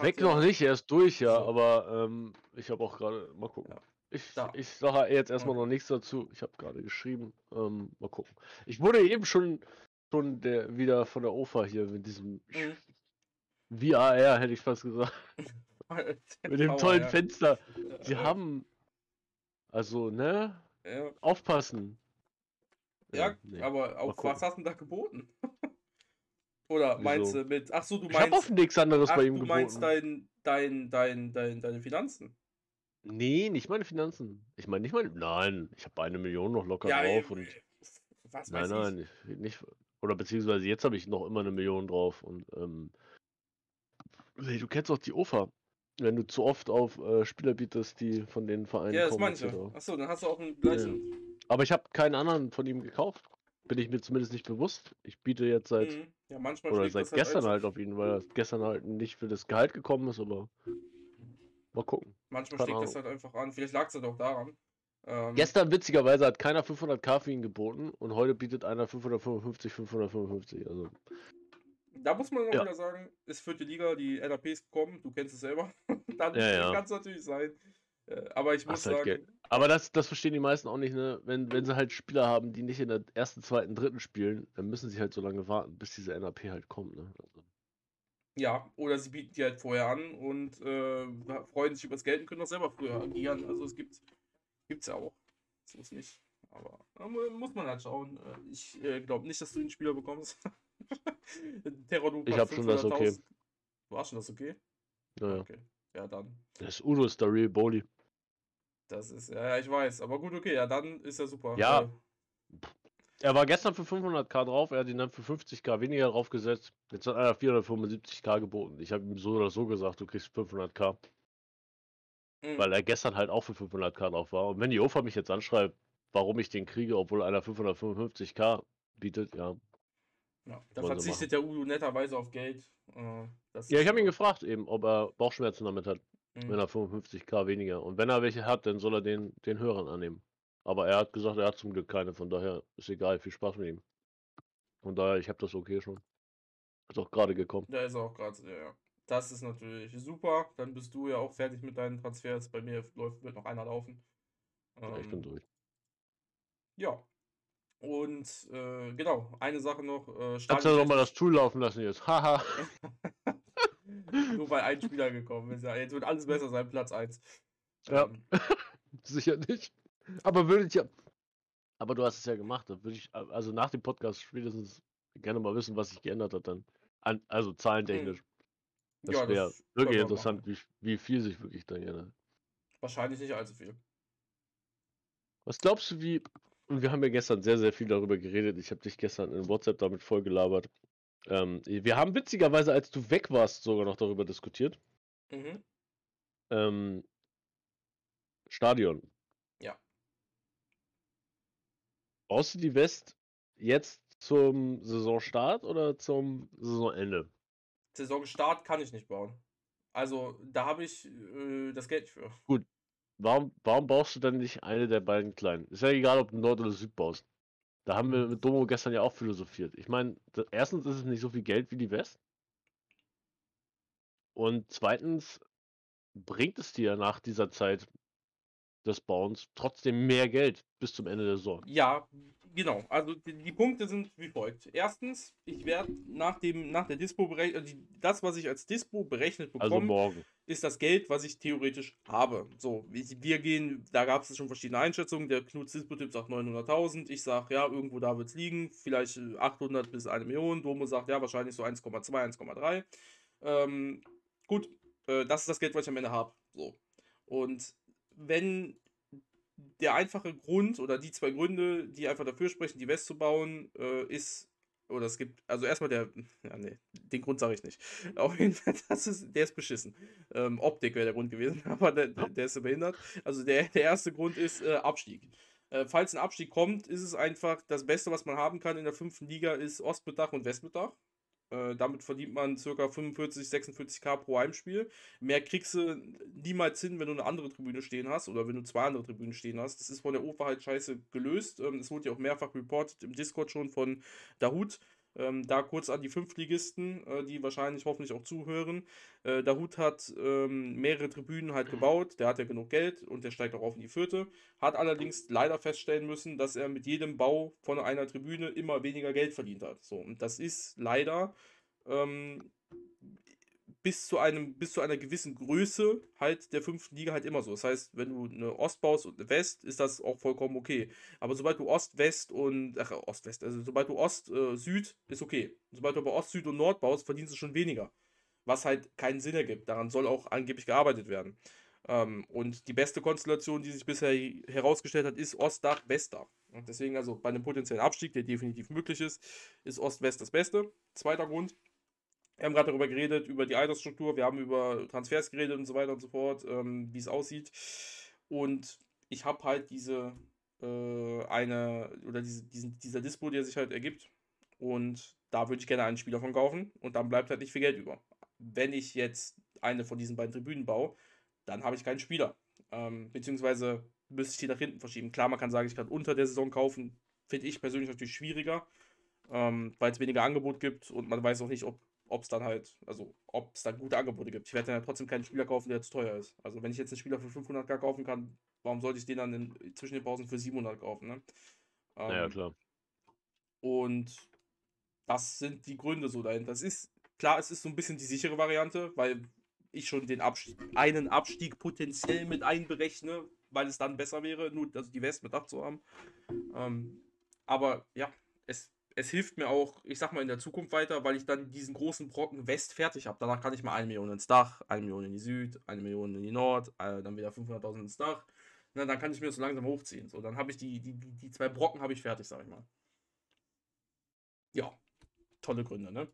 weg noch nicht, er ist durch, ja, so. aber ähm, ich habe auch gerade, mal gucken. Ja. Ich, ich sage jetzt erstmal okay. noch nichts dazu. Ich habe gerade geschrieben. Ähm, mal gucken. Ich wurde eben schon schon der, wieder von der OFA hier mit diesem Mhm. VAR, hätte ich fast gesagt. mit dem tollen. Fenster. Sie Äh, haben. Also, ne? Ja, Aufpassen. ja nee. aber auf was hast du denn da geboten? Oder meinst Wieso? du mit. Ach so, du Ich habe meinst. auf nichts anderes Ach, bei ihm du geboten. meinst dein, dein, dein, dein, deine Finanzen. Nee, nicht meine Finanzen. Ich meine nicht meine. Nein, ich habe eine Million noch locker Ja, drauf äh, und. Was Nein, weiß nein, ich, nicht. Oder beziehungsweise jetzt habe ich noch immer eine Million drauf und ähm, du kennst auch die OFA. Wenn du zu oft auf äh, Spieler bietest, die von den. Vereinen Ja, das kommen. meine ich ja. Achso, dann hast du auch einen gleichen. Aber ich habe keinen anderen von ihm gekauft. Bin ich mir zumindest nicht bewusst. Ich biete jetzt seit Mhm. Ja, manchmal oder seit halt gestern ein. halt auf ihn, weil er gestern halt nicht für das Gehalt gekommen ist, aber mal gucken. Manchmal keine schlägt das halt einfach an. Vielleicht lag es halt auch daran. Ähm, Gestern witzigerweise hat keiner 500k für ihn geboten und heute bietet einer 555, 555. Also Da muss man auch Ja. wieder sagen, ist vierte Liga, die NAPs kommen, du kennst es selber. Dann Ja, ja. kann es natürlich sein. Äh, Aber ich muss Hast halt sagen, Geld. Aber das, das verstehen die meisten auch nicht, ne? Wenn, wenn sie halt Spieler haben, die nicht in der ersten, zweiten, dritten spielen, dann müssen sie halt so lange warten, bis diese NAP halt kommt, ne? Also, ja, oder sie bieten die halt vorher an und äh, freuen sich über das Geld und können auch selber früher agieren. Also es gibt gibt's ja auch. So ist nicht. Aber muss man halt schauen. Äh, Ich äh, glaube nicht, dass du den Spieler bekommst. Terror, du Ich hab schon das okay. Du hast schon das okay? naja. Okay. Ja, dann. Das Udo ist der Real Bowley. Das ist, ja, ja, ich weiß. Aber gut, okay, ja, dann ist ja super. Ja. Äh, Er war gestern für 500k drauf, er hat ihn dann für 50k weniger draufgesetzt. Jetzt hat einer 475k geboten. Ich habe ihm so oder so gesagt, du kriegst 500k. mh. Weil er gestern halt auch für 500k drauf war. Und wenn die OFA mich jetzt anschreibt, warum ich den kriege, obwohl einer 555k bietet, ja. Ja, da verzichtet der Udo netterweise auf Geld. Äh, Ja, ich habe ihn gefragt eben, ob er Bauchschmerzen damit hat, Mhm. wenn er 55k weniger. Und wenn er welche hat, dann soll er den, den höheren annehmen. Aber er hat gesagt, er hat zum Glück keine, von daher ist egal, viel Spaß mit ihm. Von daher, ich habe das okay schon. Ist auch gerade gekommen. Da ist er auch gerade, ja, ja. Das ist natürlich super. Dann bist du ja auch fertig mit deinen Transfers. Bei mir läuft, wird noch einer laufen. Ja, ich bin Ähm, durch. ja. Und äh, genau, eine Sache noch. Äh, Kannst du ja nochmal das Tool laufen lassen jetzt. Haha. Nur weil ein Spieler gekommen ist. Ja, jetzt wird alles besser sein, Platz 1. Ja. Ähm, Sicher nicht. Aber würde ich ja. Aber du hast es ja gemacht. Da würde ich, also nach dem Podcast spätestens gerne mal wissen, was sich geändert hat dann. An, also zahlentechnisch. Das ja, wäre wirklich interessant, machen. wie, wie viel sich wirklich dann geändert. Wahrscheinlich nicht allzu viel. Was glaubst du, wie. Und wir haben ja gestern sehr, sehr viel darüber geredet. Ich habe dich gestern in WhatsApp damit vollgelabert. Ähm, wir haben witzigerweise, als du weg warst, sogar noch darüber diskutiert. Mhm. Ähm, Stadion. Ja. Baust du die West jetzt zum Saisonstart oder zum Saisonende? Saisonstart kann ich nicht bauen. Also, da habe ich äh, das Geld für. Warum, warum baust du dann nicht eine der beiden kleinen? Ist ja egal, ob du Nord oder Süd baust. Da haben wir mit Domo gestern ja auch philosophiert. Ich meine, erstens ist es nicht so viel Geld wie die West. Und zweitens bringt es dir nach dieser Zeit des Bauens trotzdem mehr Geld bis zum Ende der Saison. Ja, genau. Also die, die Punkte sind wie folgt. Erstens, ich werde nach dem nach der Dispo berechnet, das, was ich als Dispo berechnet Also bekomme, morgen. ist das Geld, was ich theoretisch habe. So, ich, wir gehen, da gab es schon verschiedene Einschätzungen. Der Knut Dispo-Tipp sagt 900.000. Ich sage, ja, irgendwo da wird es liegen. Vielleicht äh, 800 bis 1 Million. Domo sagt, ja, wahrscheinlich so 1,2, 1,3. Ähm, gut, äh, das ist das Geld, was ich am Ende habe. So. Und wenn der einfache Grund oder die zwei Gründe, die einfach dafür sprechen, die West zu bauen, äh, ist, oder es gibt, also erstmal der, ja, nee, den Grund sage ich nicht. Auf jeden Fall, das ist, der ist beschissen. Ähm, Optik wäre der Grund gewesen, aber der, der, ist behindert. Also der, der erste Grund ist äh, Abstieg. Äh, falls ein Abstieg kommt, ist es einfach das Beste, was man haben kann in der fünften Liga, ist Ostbettdach und Westbettdach. Äh, damit verdient man ca. 45, 46k pro Heimspiel. Mehr kriegst du niemals hin, wenn du eine andere Tribüne stehen hast oder wenn du zwei andere Tribünen stehen hast. Das ist von der UFA halt scheiße gelöst. Ähm, Es wurde ja auch mehrfach reported im Discord schon von Dahut. Ähm, da kurz an die Fünftligisten, äh, die wahrscheinlich hoffentlich auch zuhören. Äh, der Hut hat ähm, mehrere Tribünen halt gebaut, der hat ja genug Geld und der steigt auch auf in die vierte. Hat allerdings leider feststellen müssen, dass er mit jedem Bau von einer Tribüne immer weniger Geld verdient hat. So, und das ist leider ähm, bis zu einem, bis zu einer gewissen Größe halt der fünften Liga halt immer so. Das heißt, wenn du eine Ost baust und eine West, ist das auch vollkommen okay. Aber sobald du Ost, West und, ach, Ost, West, also sobald du Ost, äh, Süd, ist okay. Sobald du aber Ost, Süd und Nord baust, verdienst du schon weniger. Was halt keinen Sinn ergibt. Daran soll auch angeblich gearbeitet werden. Ähm, und die beste Konstellation, die sich bisher herausgestellt hat, ist Ostdach, Westdach. Und deswegen also bei einem potenziellen Abstieg, der definitiv möglich ist, ist Ost-West das Beste. Zweiter Grund, wir haben gerade darüber geredet, über die Altersstruktur, wir haben über Transfers geredet und so weiter und so fort, ähm, wie es aussieht. Und ich habe halt diese äh, eine, oder diese, diesen, dieser Dispo, der sich halt ergibt. Und da würde ich gerne einen Spieler von kaufen und dann bleibt halt nicht viel Geld über. Wenn ich jetzt eine von diesen beiden Tribünen baue, dann habe ich keinen Spieler. Ähm, beziehungsweise müsste ich die nach hinten verschieben. Klar, man kann sagen, ich kann unter der Saison kaufen. Finde ich persönlich natürlich schwieriger, ähm, weil es weniger Angebot gibt und man weiß auch nicht, ob ob es dann halt, also ob es dann gute Angebote gibt. Ich werde dann ja trotzdem keinen Spieler kaufen, der zu teuer ist. Also wenn ich jetzt einen Spieler für 500k kaufen kann, warum sollte ich den dann in, zwischen den Pausen für 700 kaufen, ne? Ähm, ja, klar. Und das sind die Gründe so dahinter. Das ist, klar, es ist so ein bisschen die sichere Variante, weil ich schon den Abstieg, einen Abstieg potenziell mit einberechne, weil es dann besser wäre, nur also die West mit abzuhaben. Ähm, aber ja, es es hilft mir auch, ich sag mal, in der Zukunft weiter, weil ich dann diesen großen Brocken West fertig habe. Danach kann ich mal eine Million ins Dach, eine Million in die Süd, eine Million in die Nord, äh, dann wieder 500.000 ins Dach. Na, dann kann ich mir das so langsam hochziehen. So, dann habe ich die, die, die zwei Brocken habe ich fertig, sag ich mal. Ja, tolle Gründe, ne?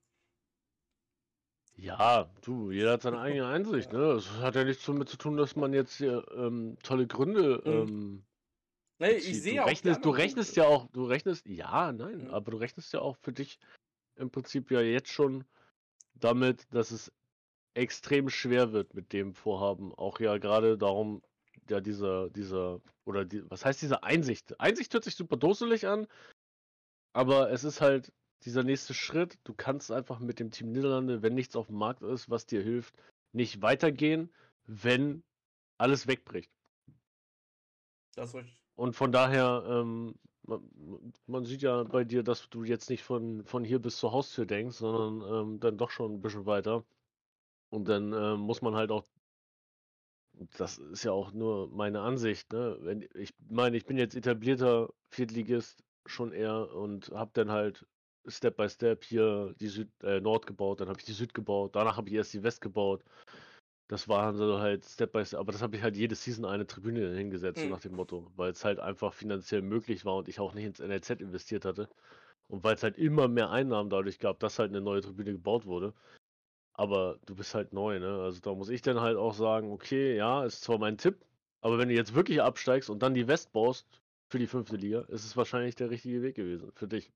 Ja, du, jeder hat seine eigene Einsicht, ne? Das hat ja nichts damit zu tun, dass man jetzt hier ähm, tolle Gründe mhm. ähm, Nee, ich sehe auch. Rechnest, du rechnest ja auch, du rechnest, ja, nein, mhm. aber du rechnest ja auch für dich im Prinzip ja jetzt schon damit, dass es extrem schwer wird mit dem Vorhaben. Auch ja gerade darum, ja, dieser, dieser, oder die, was heißt diese Einsicht? Einsicht hört sich super dusselig an, aber es ist halt dieser nächste Schritt. Du kannst einfach mit dem Team Niederlande, wenn nichts auf dem Markt ist, was dir hilft, nicht weitergehen, wenn alles wegbricht. Das ist richtig. Und von daher, ähm, man, man, sieht ja bei dir, dass du jetzt nicht von, von hier bis zur Haustür denkst, sondern ähm, dann doch schon ein bisschen weiter. Und dann äh, muss man halt auch, das ist ja auch nur meine Ansicht, ne? Wenn, ich meine, ich bin jetzt etablierter Viertligist schon eher und habe dann halt Step by Step hier die Süd, äh, Nord gebaut, dann habe ich die Süd gebaut, danach habe ich erst die West gebaut das waren so halt Step by Step, aber das habe ich halt jede Season eine Tribüne hingesetzt, so mhm. nach dem Motto, weil es halt einfach finanziell möglich war und ich auch nicht ins NLZ investiert hatte. Und weil es halt immer mehr Einnahmen dadurch gab, dass halt eine neue Tribüne gebaut wurde. Aber du bist halt neu, ne? Also da muss ich dann halt auch sagen, okay, ja, ist zwar mein Tipp, aber wenn du jetzt wirklich absteigst und dann die West baust für die fünfte Liga, ist es wahrscheinlich der richtige Weg gewesen für dich.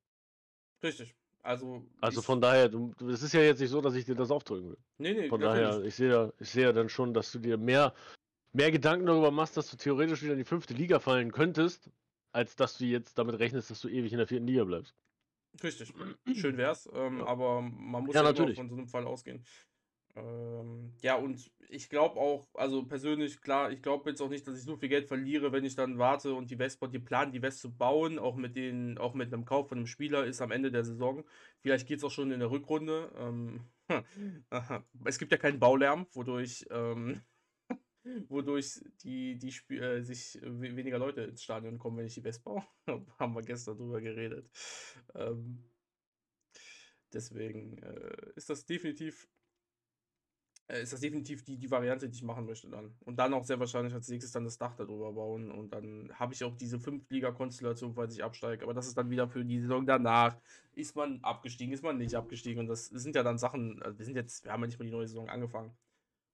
Richtig. Also, also von daher, du, es ist ja jetzt nicht so, dass ich dir das aufdrücken will. Nee, nee, Von daher, nicht. ich sehe ja, ich sehe ja dann schon, dass du dir mehr, mehr Gedanken darüber machst, dass du theoretisch wieder in die fünfte Liga fallen könntest, als dass du jetzt damit rechnest, dass du ewig in der vierten Liga bleibst. Richtig. Schön wär's, ähm, aber man muss Ja, ja natürlich. von so einem Fall ausgehen. Ähm, ja, und ich glaube auch, also persönlich, klar, ich glaube jetzt auch nicht, dass ich so viel Geld verliere, wenn ich dann warte und die Westport, die planen, die West zu bauen, auch mit den, auch mit einem Kauf von einem Spieler, ist am Ende der Saison. Vielleicht geht es auch schon in der Rückrunde. Ähm, es gibt ja keinen Baulärm, wodurch, ähm, wodurch die, die Sp äh, sich weniger Leute ins Stadion kommen, wenn ich die West baue. Haben wir gestern drüber geredet. Ähm, deswegen äh, ist das definitiv äh, ist das definitiv die, die Variante, die ich machen möchte dann. Und dann auch sehr wahrscheinlich als nächstes dann das Dach darüber bauen. Und dann habe ich auch diese Fünf-Liga-Konstellation, falls ich absteige. Aber das ist dann wieder für die Saison danach. Ist man abgestiegen, ist man nicht abgestiegen. Und das sind ja dann Sachen, also wir sind jetzt, wir haben ja nicht mal die neue Saison angefangen.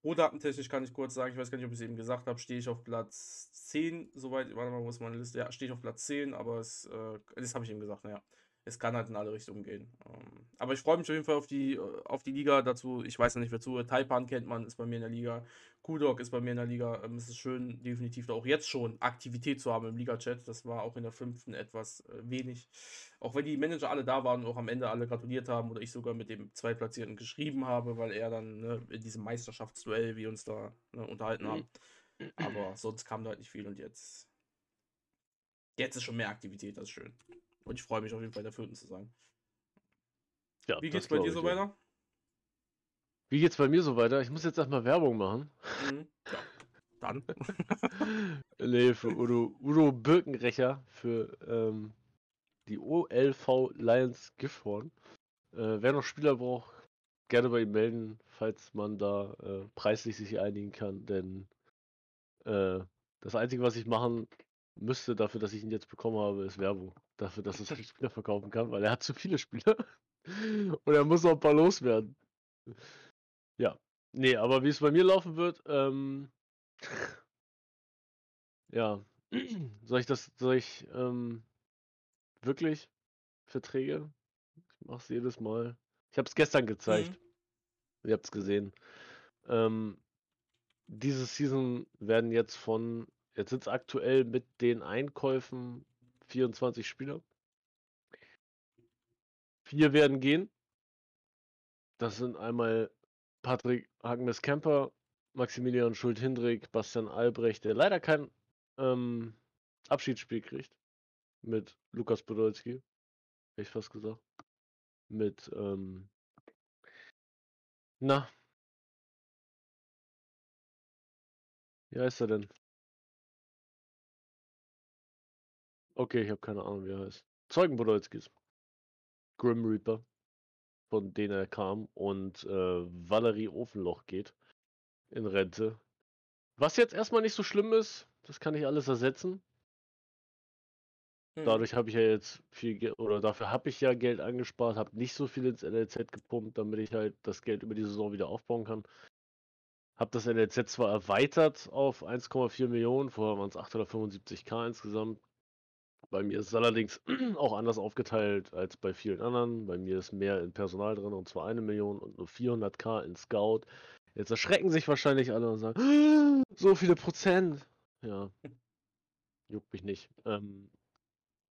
Rohdatentechnisch kann ich kurz sagen, ich weiß gar nicht, ob ich es eben gesagt habe, stehe ich auf Platz 10, soweit, warte mal, wo ist meine Liste? Ja, stehe ich auf Platz 10, aber es, äh, das habe ich eben gesagt, naja. Es kann halt in alle Richtungen gehen. Ähm, aber ich freue mich auf jeden Fall auf die, auf die Liga dazu. Ich weiß noch nicht, wer zu. Taipan kennt man, ist bei mir in der Liga. Kudok ist bei mir in der Liga. Ähm, es ist schön, definitiv auch jetzt schon Aktivität zu haben im Liga-Chat. Das war auch in der fünften etwas äh, wenig. Auch wenn die Manager alle da waren und auch am Ende alle gratuliert haben oder ich sogar mit dem Zweitplatzierten geschrieben habe, weil er dann ne, in diesem Meisterschaftsduell wir uns da ne, unterhalten haben. Aber sonst kam da halt nicht viel und jetzt. Jetzt ist schon mehr Aktivität, das ist schön. Und ich freue mich auf jeden Fall, der Vierten zu sein. Ja, Wie geht's bei dir so ja. weiter? Wie geht's bei mir so weiter? Ich muss jetzt erstmal Werbung machen. Mhm. Ja, dann. nee, für Udo, Udo Birkenrecher für ähm, die OLV Lions Gifthorn. Äh, wer noch Spieler braucht, gerne bei ihm melden, falls man da äh, preislich sich einigen kann, denn äh, das Einzige, was ich machen müsste dafür, dass ich ihn jetzt bekommen habe, ist Werbung. Dafür, dass es halt Spieler verkaufen kann, weil er hat zu viele Spieler. Und er muss auch ein paar loswerden. Ja. Nee, aber wie es bei mir laufen wird, ähm. ja. Soll ich das, soll ich, ähm, wirklich Verträge? Ich mach's jedes Mal. Ich hab's gestern gezeigt. Mhm. Ihr habt's gesehen. Ähm, diese Season werden jetzt von Jetzt sind es aktuell mit den Einkäufen 24 Spieler. Vier werden gehen. Das sind einmal Patrick Hagmes Kemper, Maximilian Schuld-Hindrik, Bastian Albrecht, der leider kein ähm, Abschiedsspiel kriegt. Mit Lukas Podolski. Hätte ich fast gesagt. Mit, ähm, na. Wie heißt er denn? Okay, ich habe keine Ahnung, wie er heißt. Zeugen Podolskis. Grim Reaper, von denen er kam, und äh, Valerie Ofenloch geht in Rente. Was jetzt erstmal nicht so schlimm ist, das kann ich alles ersetzen. Hm. Dadurch habe ich ja jetzt viel Geld, oder dafür habe ich ja Geld angespart, habe nicht so viel ins NLZ gepumpt, damit ich halt das Geld über die Saison wieder aufbauen kann. Habe das NLZ zwar erweitert auf 1,4 Millionen, vorher waren es 875k insgesamt, bei mir ist es allerdings auch anders aufgeteilt als bei vielen anderen. Bei mir ist mehr in Personal drin und zwar eine Million und nur 400k in Scout. Jetzt erschrecken sich wahrscheinlich alle und sagen, so viele Prozent. Ja, juckt mich nicht. Ähm,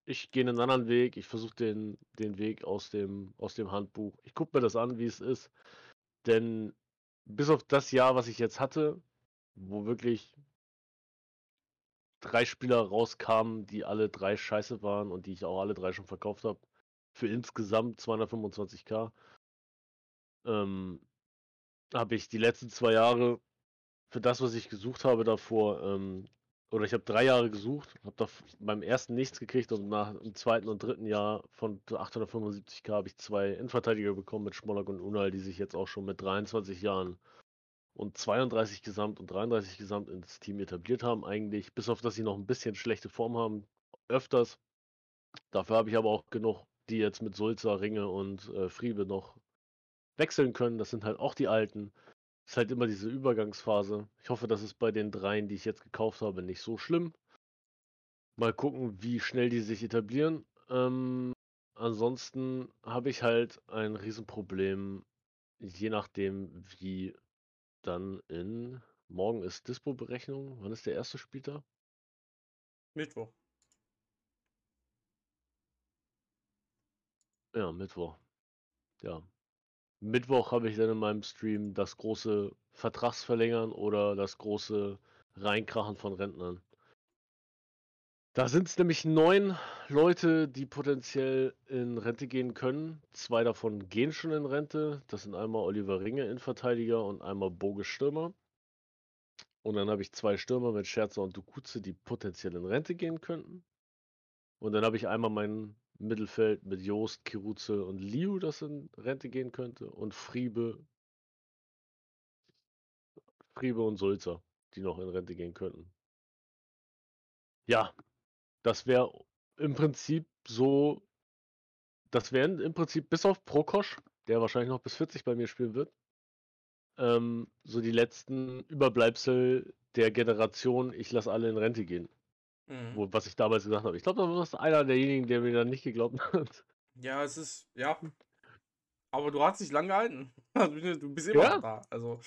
ich gehe einen anderen Weg. Ich versuche den, den Weg aus dem, aus dem Handbuch. Ich gucke mir das an, wie es ist. Denn bis auf das Jahr, was ich jetzt hatte, wo wirklich drei Spieler rauskamen, die alle drei scheiße waren und die ich auch alle drei schon verkauft habe. Für insgesamt 225k. Ähm, habe ich die letzten zwei Jahre für das, was ich gesucht habe davor, ähm, oder ich habe drei Jahre gesucht, habe da beim ersten nichts gekriegt und nach dem zweiten und dritten Jahr von 875k habe ich zwei Innenverteidiger bekommen mit Schmollack und Unal, die sich jetzt auch schon mit 23 Jahren und 32 Gesamt und 33 Gesamt ins Team etabliert haben, eigentlich, bis auf dass sie noch ein bisschen schlechte Form haben, öfters. Dafür habe ich aber auch genug, die jetzt mit Sulzer, Ringe und äh, Friebe noch wechseln können. Das sind halt auch die alten. Ist halt immer diese Übergangsphase. Ich hoffe, das ist bei den dreien, die ich jetzt gekauft habe, nicht so schlimm. Mal gucken, wie schnell die sich etablieren. Ähm, ansonsten habe ich halt ein Riesenproblem, je nachdem, wie dann in morgen ist Dispo-Berechnung. Wann ist der erste Spieltag? Mittwoch. Ja, Mittwoch. Ja. Mittwoch habe ich dann in meinem Stream das große Vertragsverlängern oder das große Reinkrachen von Rentnern. Da sind es nämlich neun Leute, die potenziell in Rente gehen können. Zwei davon gehen schon in Rente. Das sind einmal Oliver Ringe, Innenverteidiger, und einmal Boge Stürmer. Und dann habe ich zwei Stürmer mit Scherzer und Dukuze, die potenziell in Rente gehen könnten. Und dann habe ich einmal mein Mittelfeld mit Joost, Kiruze und Liu, das in Rente gehen könnte. Und Friebe, Friebe und Sulzer, die noch in Rente gehen könnten. Ja, das wäre im Prinzip so das wären im Prinzip bis auf Prokosch, der wahrscheinlich noch bis 40 bei mir spielen wird, ähm, so die letzten Überbleibsel der Generation, ich lasse alle in Rente gehen. Mhm. Wo, was ich damals gesagt habe. Ich glaube, da war einer derjenigen, der mir dann nicht geglaubt hat. Ja, es ist, ja. Aber du hast dich lang gehalten. Also, du bist immer Ja. da. Also,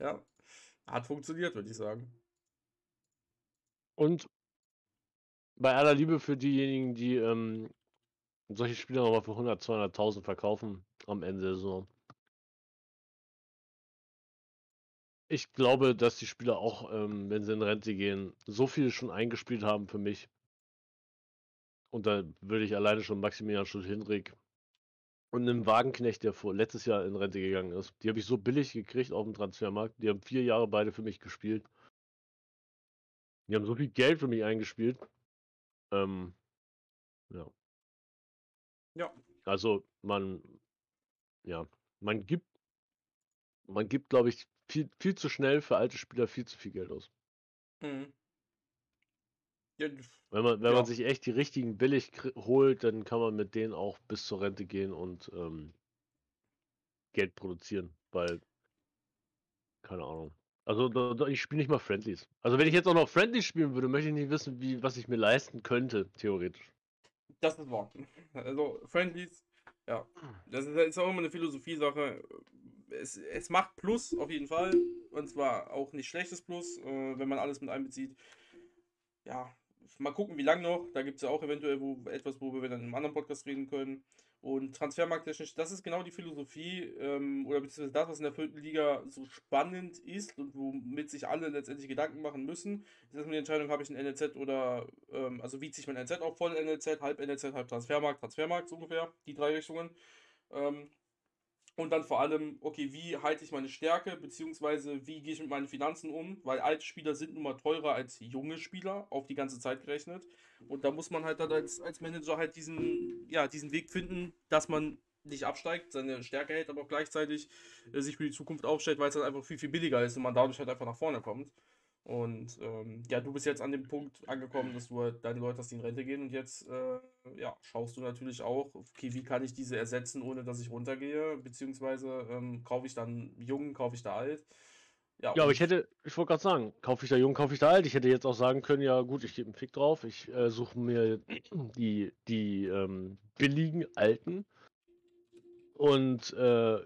ja. Hat funktioniert, würde ich sagen. Und bei aller Liebe für diejenigen, die ähm, solche Spieler nochmal für 100, 200.000 verkaufen am Ende der Saison. Ich glaube, dass die Spieler auch, ähm, wenn sie in Rente gehen, so viel schon eingespielt haben für mich. Und da würde ich alleine schon Maximilian Schulz-Hinrich und einen Wagenknecht, der vor letztes Jahr in Rente gegangen ist. Die habe ich so billig gekriegt auf dem Transfermarkt. Die haben vier Jahre beide für mich gespielt. Die haben so viel Geld für mich eingespielt. Ähm, ja. Ja. Also man, ja, man gibt, man gibt, glaube ich, viel, viel zu schnell für alte Spieler viel zu viel Geld aus. Mhm. Ja, Wenn man, wenn Ja. man sich echt die richtigen billig holt, dann kann man mit denen auch bis zur Rente gehen und ähm, Geld produzieren, weil, keine Ahnung. Also da, da, ich spiele nicht mal Friendlies. Also wenn ich jetzt auch noch Friendlies spielen würde, möchte ich nicht wissen, wie, was ich mir leisten könnte, theoretisch. Das ist wahr. Also, Friendlies, ja. Das ist, ist auch immer eine Philosophie-Sache. Es, es macht Plus auf jeden Fall. Und zwar auch nicht schlechtes Plus, äh, wenn man alles mit einbezieht. Ja, mal gucken, wie lange noch. Da gibt es ja auch eventuell wo, etwas, worüber wir dann einem anderen Podcast reden können. Und transfermarkttechnisch, das ist genau die Philosophie, ähm, oder beziehungsweise das, was in der vierten Liga so spannend ist und womit sich alle letztendlich Gedanken machen müssen, ist erstmal die Entscheidung, habe ich ein NLZ oder, ähm, also wiegt sich mein NLZ auf voll NLZ, halb NLZ, halb Transfermarkt, Transfermarkt, so ungefähr, die drei Richtungen. Ähm, und dann vor allem, okay, wie halte ich meine Stärke, beziehungsweise wie gehe ich mit meinen Finanzen um, weil alte Spieler sind nun mal teurer als junge Spieler, auf die ganze Zeit gerechnet. Und da muss man halt dann als, als Manager halt diesen, ja, diesen Weg finden, dass man nicht absteigt, seine Stärke hält, aber auch gleichzeitig äh, sich für die Zukunft aufstellt, weil es dann einfach viel, viel billiger ist und man dadurch halt einfach nach vorne kommt. Und ähm, ja, du bist jetzt an dem Punkt angekommen, dass du halt deine Leute hast, die in Rente gehen und jetzt äh, ja, schaust du natürlich auch, okay, wie kann ich diese ersetzen, ohne dass ich runtergehe, beziehungsweise ähm, kaufe ich dann jung, kaufe ich da alt. Ja, aber und- ich hätte, ich wollte gerade sagen, kaufe ich da jung, kaufe ich da alt. Ich hätte jetzt auch sagen können, ja gut, ich gebe einen Fick drauf. Ich äh, suche mir die, die ähm, billigen Alten und äh,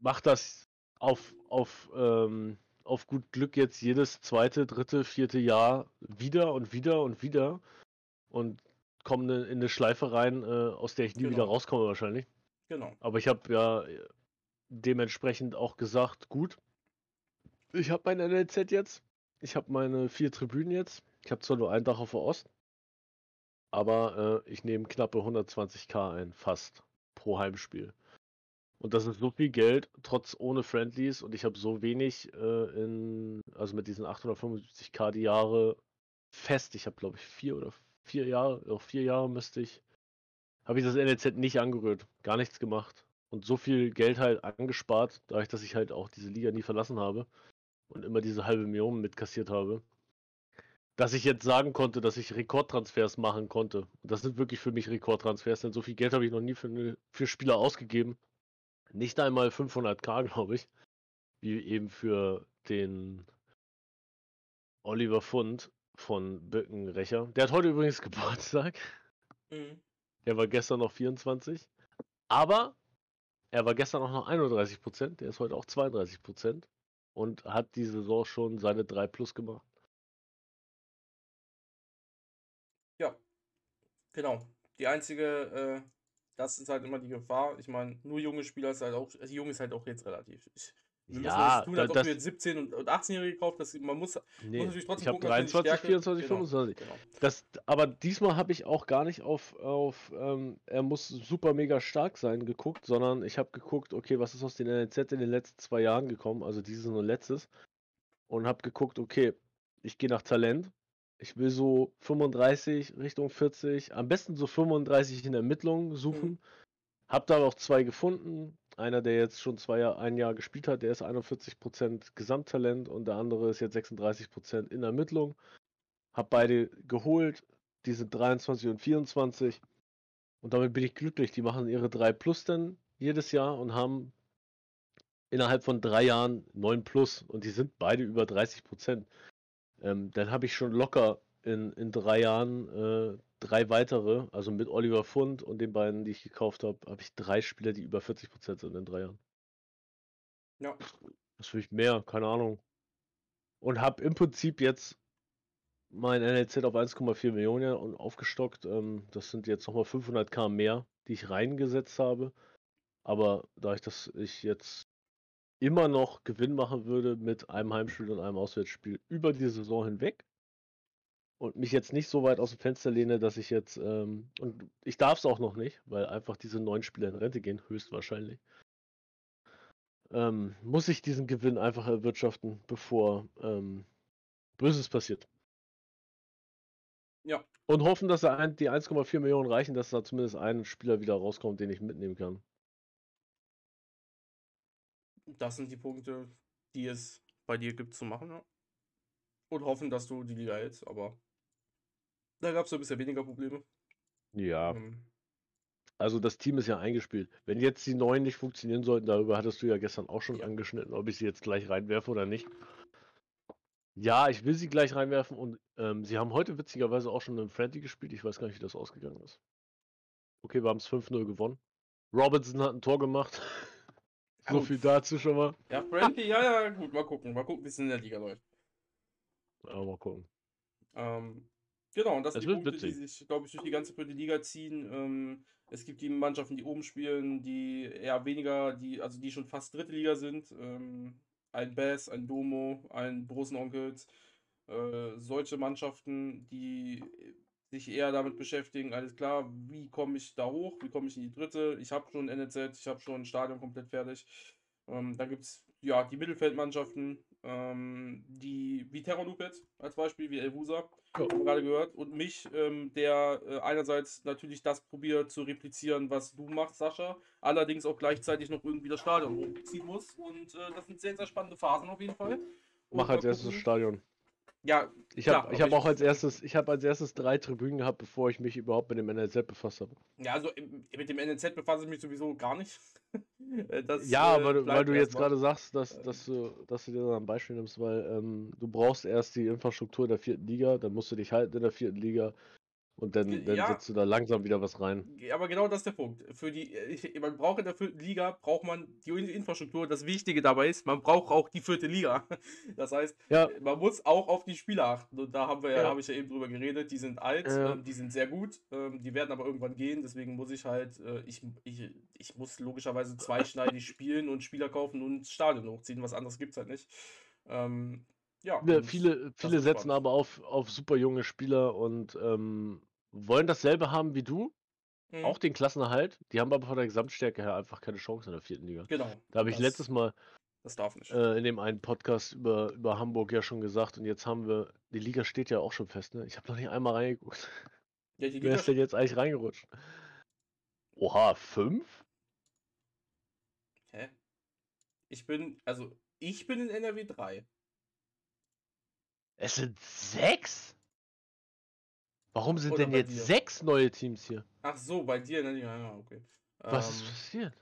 mache das auf, auf, ähm, auf gut Glück jetzt jedes zweite, dritte, vierte Jahr wieder und wieder und wieder und komme in eine Schleife rein, äh, aus der ich nie wieder Genau. rauskomme wahrscheinlich. Genau. Aber ich habe ja äh, dementsprechend auch gesagt, gut, ich habe mein NLZ jetzt, ich habe meine vier Tribünen jetzt. Ich habe zwar nur ein Dach auf der Ost, aber äh, ich nehme knappe 120k ein, fast pro Heimspiel. Und das ist so viel Geld, trotz ohne Friendlies und ich habe so wenig äh, in, also mit diesen 875k die Jahre fest. Ich habe glaube ich vier oder vier Jahre, auch vier Jahre müsste ich, habe ich das NLZ nicht angerührt, gar nichts gemacht und so viel Geld halt angespart, dadurch, dass ich halt auch diese Liga nie verlassen habe und immer diese halbe Million mitkassiert habe, dass ich jetzt sagen konnte, dass ich Rekordtransfers machen konnte. Und das sind wirklich für mich Rekordtransfers, denn so viel Geld habe ich noch nie für, eine, für Spieler ausgegeben. Nicht einmal 500k, glaube ich, wie eben für den Oliver Fund von Birkenrecher. Der hat heute übrigens Geburtstag. Mhm. Der war gestern noch 24. Aber er war gestern auch noch 31 Prozent. Der ist heute auch 32 Prozent. Und hat die Saison schon seine 3 plus gemacht. Ja, genau. Die einzige, äh, das ist halt immer die Gefahr. Ich meine, nur junge Spieler ist halt auch, also jung ist halt auch jetzt relativ. Ich, wir müssen Ja, das tun, als ob du jetzt 17 und, und 18-Jährige gekauft hast. Man muss, Nee, muss natürlich trotzdem ich habe gucken, dass du die 23, Stärke- 24, genau, 25. Genau. Das, aber diesmal habe ich auch gar nicht auf, auf ähm, er muss super mega stark sein geguckt, sondern ich habe geguckt, okay, was ist aus den NLZ in den letzten zwei Jahren gekommen, also dieses und letztes. Und habe geguckt, okay, ich gehe nach Talent. Ich will so 35 Richtung 40, am besten so 35 in der Ermittlung suchen. Hab da auch zwei gefunden. Einer, der jetzt schon zwei Jahr, ein Jahr gespielt hat, der ist 41% Gesamttalent und der andere ist jetzt 36% in Ermittlung. Hab beide geholt. Die sind 23 und 24. Und damit bin ich glücklich. Die machen ihre 3 Plus dann jedes Jahr und haben innerhalb von drei Jahren 9 Plus. Und die sind beide über 30 Prozent. Ähm, dann habe ich schon locker in, in drei Jahren äh, drei weitere, also mit Oliver Fund und den beiden, die ich gekauft habe, habe ich drei Spieler, die über 40% sind in drei Jahren. Ja. Das will ich mehr, keine Ahnung. Und habe im Prinzip jetzt mein NLZ auf 1,4 Millionen und aufgestockt. Ähm, das sind jetzt nochmal 500k mehr, die ich reingesetzt habe. Aber da ich das ich jetzt immer noch Gewinn machen würde mit einem Heimspiel und einem Auswärtsspiel über die Saison hinweg und mich jetzt nicht so weit aus dem Fenster lehne, dass ich jetzt ähm, und ich darf es auch noch nicht, weil einfach diese neun Spieler in Rente gehen, höchstwahrscheinlich. Ähm, muss ich diesen Gewinn einfach erwirtschaften, bevor ähm, Böses passiert. Ja. Und hoffen, dass da ein, die 1,4 Millionen reichen, dass da zumindest ein Spieler wieder rauskommt, den ich mitnehmen kann. Das sind die Punkte, die es bei dir gibt zu machen. Ja. Und hoffen, dass du die Liga hältst, aber da gab es ein bisschen weniger Probleme. Ja. Ähm, Also das Team ist ja eingespielt. Wenn jetzt die neuen nicht funktionieren sollten, darüber hattest du ja gestern auch schon Ja. angeschnitten, ob ich sie jetzt gleich reinwerfe oder nicht. Ja, ich will sie gleich reinwerfen und ähm, sie haben heute witzigerweise auch schon einen Friendly gespielt. Ich weiß gar nicht, wie das ausgegangen ist. Okay, wir haben es 5-0 gewonnen. Robinson hat ein Tor gemacht. So viel dazu schon mal. ja, Friendly, ja, ja, gut, mal gucken. Mal gucken, wie es in der Liga läuft. Ja, mal gucken. Ähm, genau, und das Es sind die Punkte, die witzig. sich, glaube ich, durch die ganze vierte Liga ziehen. Ähm, es gibt die Mannschaften, die oben spielen, die eher weniger, die, also die schon fast dritte Liga sind. Ähm, ein Bass, ein Domo, ein Brosenonkels. Äh, solche Mannschaften, die sich eher damit beschäftigen, alles klar, wie komme ich da hoch, wie komme ich in die dritte? Ich habe schon NLZ, ich habe schon ein Stadion komplett fertig. Ähm, dann gibt es ja die Mittelfeldmannschaften, ähm, die wie Terrorloop jetzt als Beispiel, wie Elvusa, haben wir gerade gehört, und mich, ähm, der äh, einerseits natürlich das probiert zu replizieren, was du machst, Sascha, allerdings auch gleichzeitig noch irgendwie das Stadion hochziehen muss. Und äh, das sind sehr, sehr spannende Phasen auf jeden Fall. Und Mach als erstes gucken- Stadion. Ja, Ich habe ich aber hab ich- auch als erstes, ich habe als erstes drei Tribünen gehabt, bevor ich mich überhaupt mit dem NLZ befasst habe. ja, also mit dem NLZ befasse ich mich sowieso gar nicht. Äh, das, Ja, äh, weil bleibt du jetzt gerade sagst, dass, dass, du, dass du dir da ein Beispiel nimmst, weil ähm, du brauchst erst die Infrastruktur der vierten Liga, dann musst du dich halten in der vierten Liga und dann, dann ja. setzt du da langsam wieder was rein. Aber genau das ist der Punkt. Für die, ich, man braucht in der vierten Liga, braucht man die Infrastruktur. Das Wichtige dabei ist, man braucht auch die vierte Liga. Das heißt, Ja, man muss auch auf die Spieler achten. Und da haben wir ja, habe ich ja eben drüber geredet, die sind alt, ähm, die sind sehr gut, ähm, die werden aber irgendwann gehen. Deswegen muss ich halt, äh, ich, ich, ich muss logischerweise zweischneidig spielen und Spieler kaufen und Stadion hochziehen. Was anderes gibt es halt nicht. Ähm, ja, viele, viele setzen spannend. aber auf, auf super junge Spieler und ähm, wollen dasselbe haben wie du, Mhm. auch den Klassenerhalt. Die haben aber von der Gesamtstärke her einfach keine Chance in der vierten Liga. Genau. Da habe ich letztes Mal Das darf nicht. äh, in dem einen Podcast über, über Hamburg ja schon gesagt und jetzt haben wir, die Liga steht ja auch schon fest, ne? Ich habe noch nicht einmal reingeguckt. ja, Wer ist denn jetzt eigentlich reingerutscht? Oha, fünf? Hä? Ich bin, also, ich bin in NRW 3. Es sind sechs? Warum sind Oder denn jetzt dir? sechs neue Teams hier? Ach so, bei dir, ne? Ja, ja, okay. Was ist Ähm, passiert?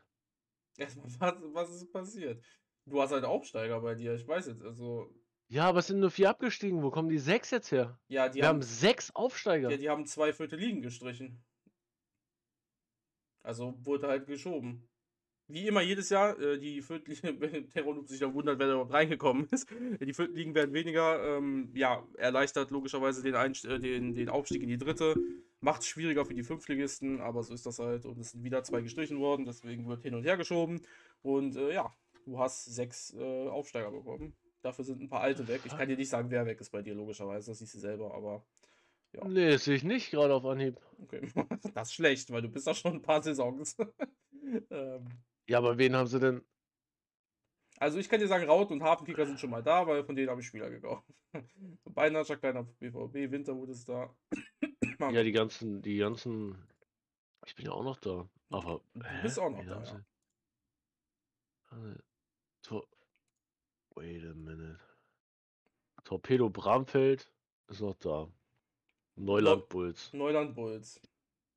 Erstmal, was, was ist passiert? Du hast halt Aufsteiger bei dir, ich weiß jetzt, also, Ja, aber es sind nur vier abgestiegen. Wo kommen die sechs jetzt her? ja, die Wir haben haben, sechs Aufsteiger. ja, die haben zwei vierte Ligen gestrichen. Also wurde halt geschoben. Wie immer jedes Jahr, äh, die Viertligen, wenn Terrorloop sich da wundert, wer da überhaupt reingekommen ist. Die Viertligen werden weniger, ähm, ja, erleichtert logischerweise den, Einst äh, den, den Aufstieg in die dritte. Macht es schwieriger für die Fünftligisten, aber so ist das halt. Und es sind wieder zwei gestrichen worden, deswegen wird hin und her geschoben. Und äh, ja, du hast sechs äh, Aufsteiger bekommen. Dafür sind ein paar alte weg. Ich kann dir nicht sagen, wer weg ist bei dir, logischerweise. Das siehst du selber, aber ja. Nee, das sehe ich nicht gerade auf Anhieb. okay. Das ist schlecht, weil du bist da schon ein paar Saisons. ähm, Ja, aber wen haben sie denn? Also ich kann dir sagen, Raut und Hafenkicker sind schon mal da, weil von denen habe ich Spieler gekauft. Beinahe kleiner BVB, Winterhut ist da. Ja, die ganzen, die ganzen. Ich bin ja auch noch da. Aber. Du hä? bist auch noch Wen da, ja. Tor Wait a minute. Torpedo Bramfeld ist noch da. Neuland Bulls Neuland Bulls.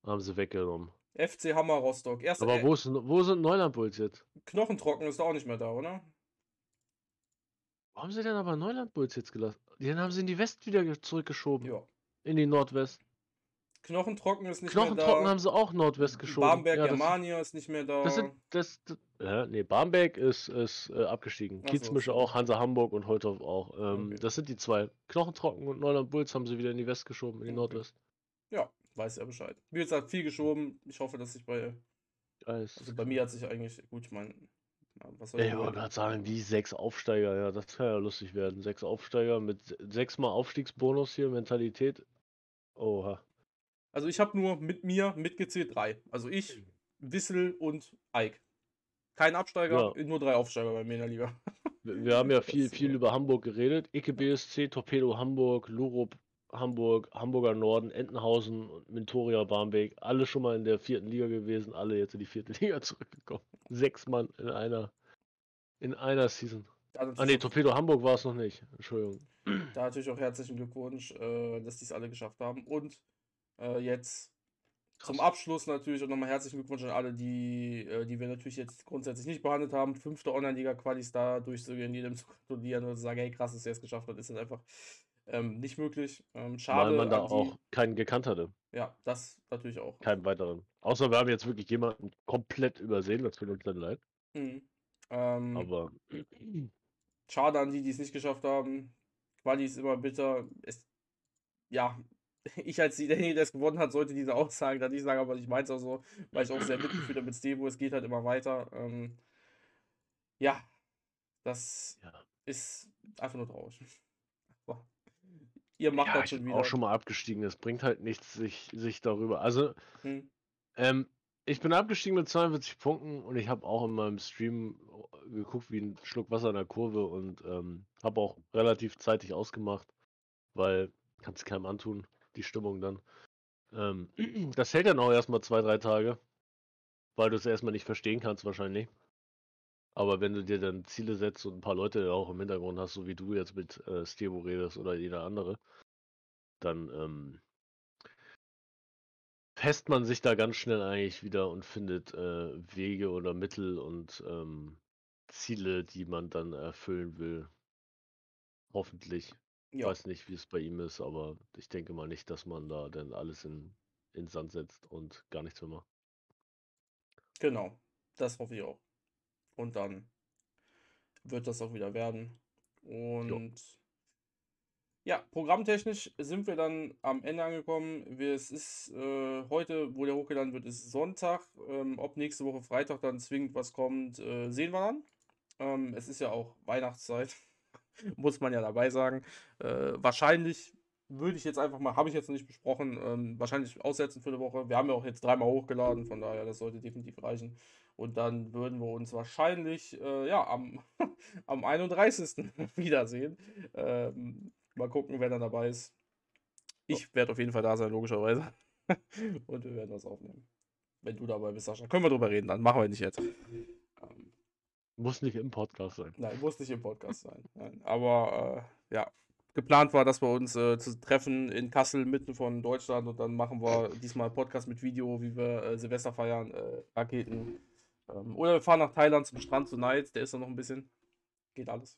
haben sie weggenommen. FC Hammer Rostock. Erst Aber äh, wo, ist, wo sind Neuland Bulls jetzt? Knochentrocken ist auch nicht mehr da, oder? Wo haben sie denn aber Neuland Bulls jetzt gelassen? Den haben sie in die West wieder ge- zurückgeschoben. Ja. In die Nordwest. Knochentrocken ist nicht mehr Knochentrocken da. haben sie auch Nordwest geschoben. Bamberg Ja, das, Germania ist nicht mehr da. das sind, das, das ja, nee, Bamberg ist, ist äh, abgestiegen. Ach Kiezmische auch, Hansa Hamburg und Holtorf auch. Ähm, Okay. Das sind die zwei. Knochentrocken und Neuland Bulls haben sie wieder in die West geschoben, in die Okay. Nordwest. Ja, weiß ja Bescheid. Wie gesagt, viel geschoben. Ich hoffe, dass sich bei. Geist. Also bei mir hat sich eigentlich. Gut, ich meine. Ja, was soll Ja, ich ich wollte gerade sagen, wie sechs Aufsteiger, ja, das kann ja lustig werden. Sechs Aufsteiger mit se- sechsmal Aufstiegsbonus hier, Mentalität. Oha. Also ich habe nur mit mir mitgezählt drei. Also ich, Wissel und Eik. Kein Absteiger, nur drei Aufsteiger bei mir in der Liga. Wir, wir haben ja viel, viel über Hamburg geredet. Icke BSC, Torpedo Hamburg, Lurup Hamburg, Hamburger Norden, Entenhausen und Mintoria Barmbek. Alle schon mal in der vierten Liga gewesen, alle jetzt in die vierte Liga zurückgekommen. Sechs Mann in einer, in einer Season. Da Ah ne, auch, Torpedo Hamburg war es noch nicht. Entschuldigung. da natürlich auch herzlichen Glückwunsch, äh, dass die es alle geschafft haben. Und äh, jetzt zum Krass. Abschluss natürlich auch nochmal herzlichen Glückwunsch an alle, die, äh, die wir natürlich jetzt grundsätzlich nicht behandelt haben. Fünfte Online-Liga-Qualis da durchzugehen, jedem zu gratulieren und zu sagen, hey krass, dass ihr es geschafft habt, ist das einfach ähm, nicht möglich. Ähm, schade Weil man da die, auch keinen gekannt hatte. Ja, das natürlich auch. Keinen weiteren. Außer wir haben jetzt wirklich jemanden komplett übersehen, das tut uns dann leid. Mhm. Ähm, Aber schade an die, die es nicht geschafft haben. Quali ist immer bitter. Es, ja, ich als derjenige, der es gewonnen hat, sollte diese Aussage dann nicht sagen, aber ich meine es auch so, weil ich auch sehr mitgefühlt habe mit Stevo. Es geht halt immer weiter. Ähm, ja, das ja. ist einfach nur traurig. Ihr macht ja, das ich schon bin wieder. auch schon mal abgestiegen. Es bringt halt nichts, sich, sich darüber. Also, Hm, ähm, ich bin abgestiegen mit 42 Punkten und ich habe auch in meinem Stream geguckt wie ein Schluck Wasser in der Kurve und ähm, habe auch relativ zeitig ausgemacht, weil kannst keinem antun, die Stimmung dann. Ähm, das hält dann auch erstmal zwei, drei Tage, weil du es erstmal nicht verstehen kannst wahrscheinlich. Aber wenn du dir dann Ziele setzt und ein paar Leute auch im Hintergrund hast, so wie du jetzt mit äh, Stevo redest oder jeder andere, dann ähm, fässt man sich da ganz schnell eigentlich wieder und findet äh, Wege oder Mittel und ähm, Ziele, die man dann erfüllen will. Hoffentlich. Ich ja, weiß nicht, wie es bei ihm ist, aber ich denke mal nicht, dass man da dann alles in, in Sand setzt und gar nichts mehr macht. genau. Das hoffe ich auch. Und dann wird das auch wieder werden. Und ja, programmtechnisch sind wir dann am Ende angekommen. Wir, es ist äh, heute, wo der hochgeladen wird, ist Sonntag. Ähm, ob nächste Woche Freitag dann zwingend was kommt, äh, sehen wir dann. Ähm, es ist ja auch Weihnachtszeit, muss man ja dabei sagen. Äh, wahrscheinlich würde ich jetzt einfach mal, habe ich jetzt noch nicht besprochen, ähm, wahrscheinlich aussetzen für eine Woche. Wir haben ja auch jetzt dreimal hochgeladen, von daher, das sollte definitiv reichen. Und dann würden wir uns wahrscheinlich äh, ja, am, am 31. wiedersehen. Ähm, mal gucken, wer dann dabei ist. Ich werde auf jeden Fall da sein, logischerweise. Und wir werden was aufnehmen. Wenn du dabei bist, Sascha. Können wir drüber reden, dann machen wir nicht jetzt. Ähm, Muss nicht im Podcast sein. nein, muss nicht im Podcast sein. Nein. Aber äh, ja, geplant war, dass wir uns äh, zu treffen in Kassel, mitten von Deutschland. Und dann machen wir diesmal Podcast mit Video, wie wir äh, Silvester feiern, äh, Raketen. Ähm, oder wir fahren nach Thailand zum Strand zu Night. Der ist da noch ein bisschen. Geht alles.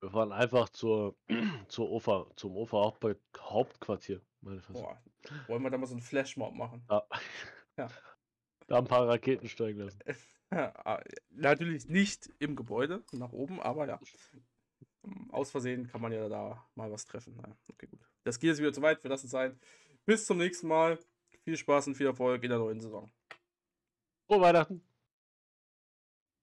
Wir fahren einfach zur, zur OFA, zum OFA Haupt Hauptquartier. Meine. Boah, wollen wir da mal so einen Flashmob machen? Ah. Ja. Da ein paar Raketen steigen lassen. Ah, Natürlich nicht im Gebäude, nach oben, aber ja. Aus Versehen kann man ja da mal was treffen. Naja, okay, gut. Das geht jetzt wieder zu weit, wir lassen es sein. Bis zum nächsten Mal. Viel Spaß und viel Erfolg in der neuen Saison. Kumara.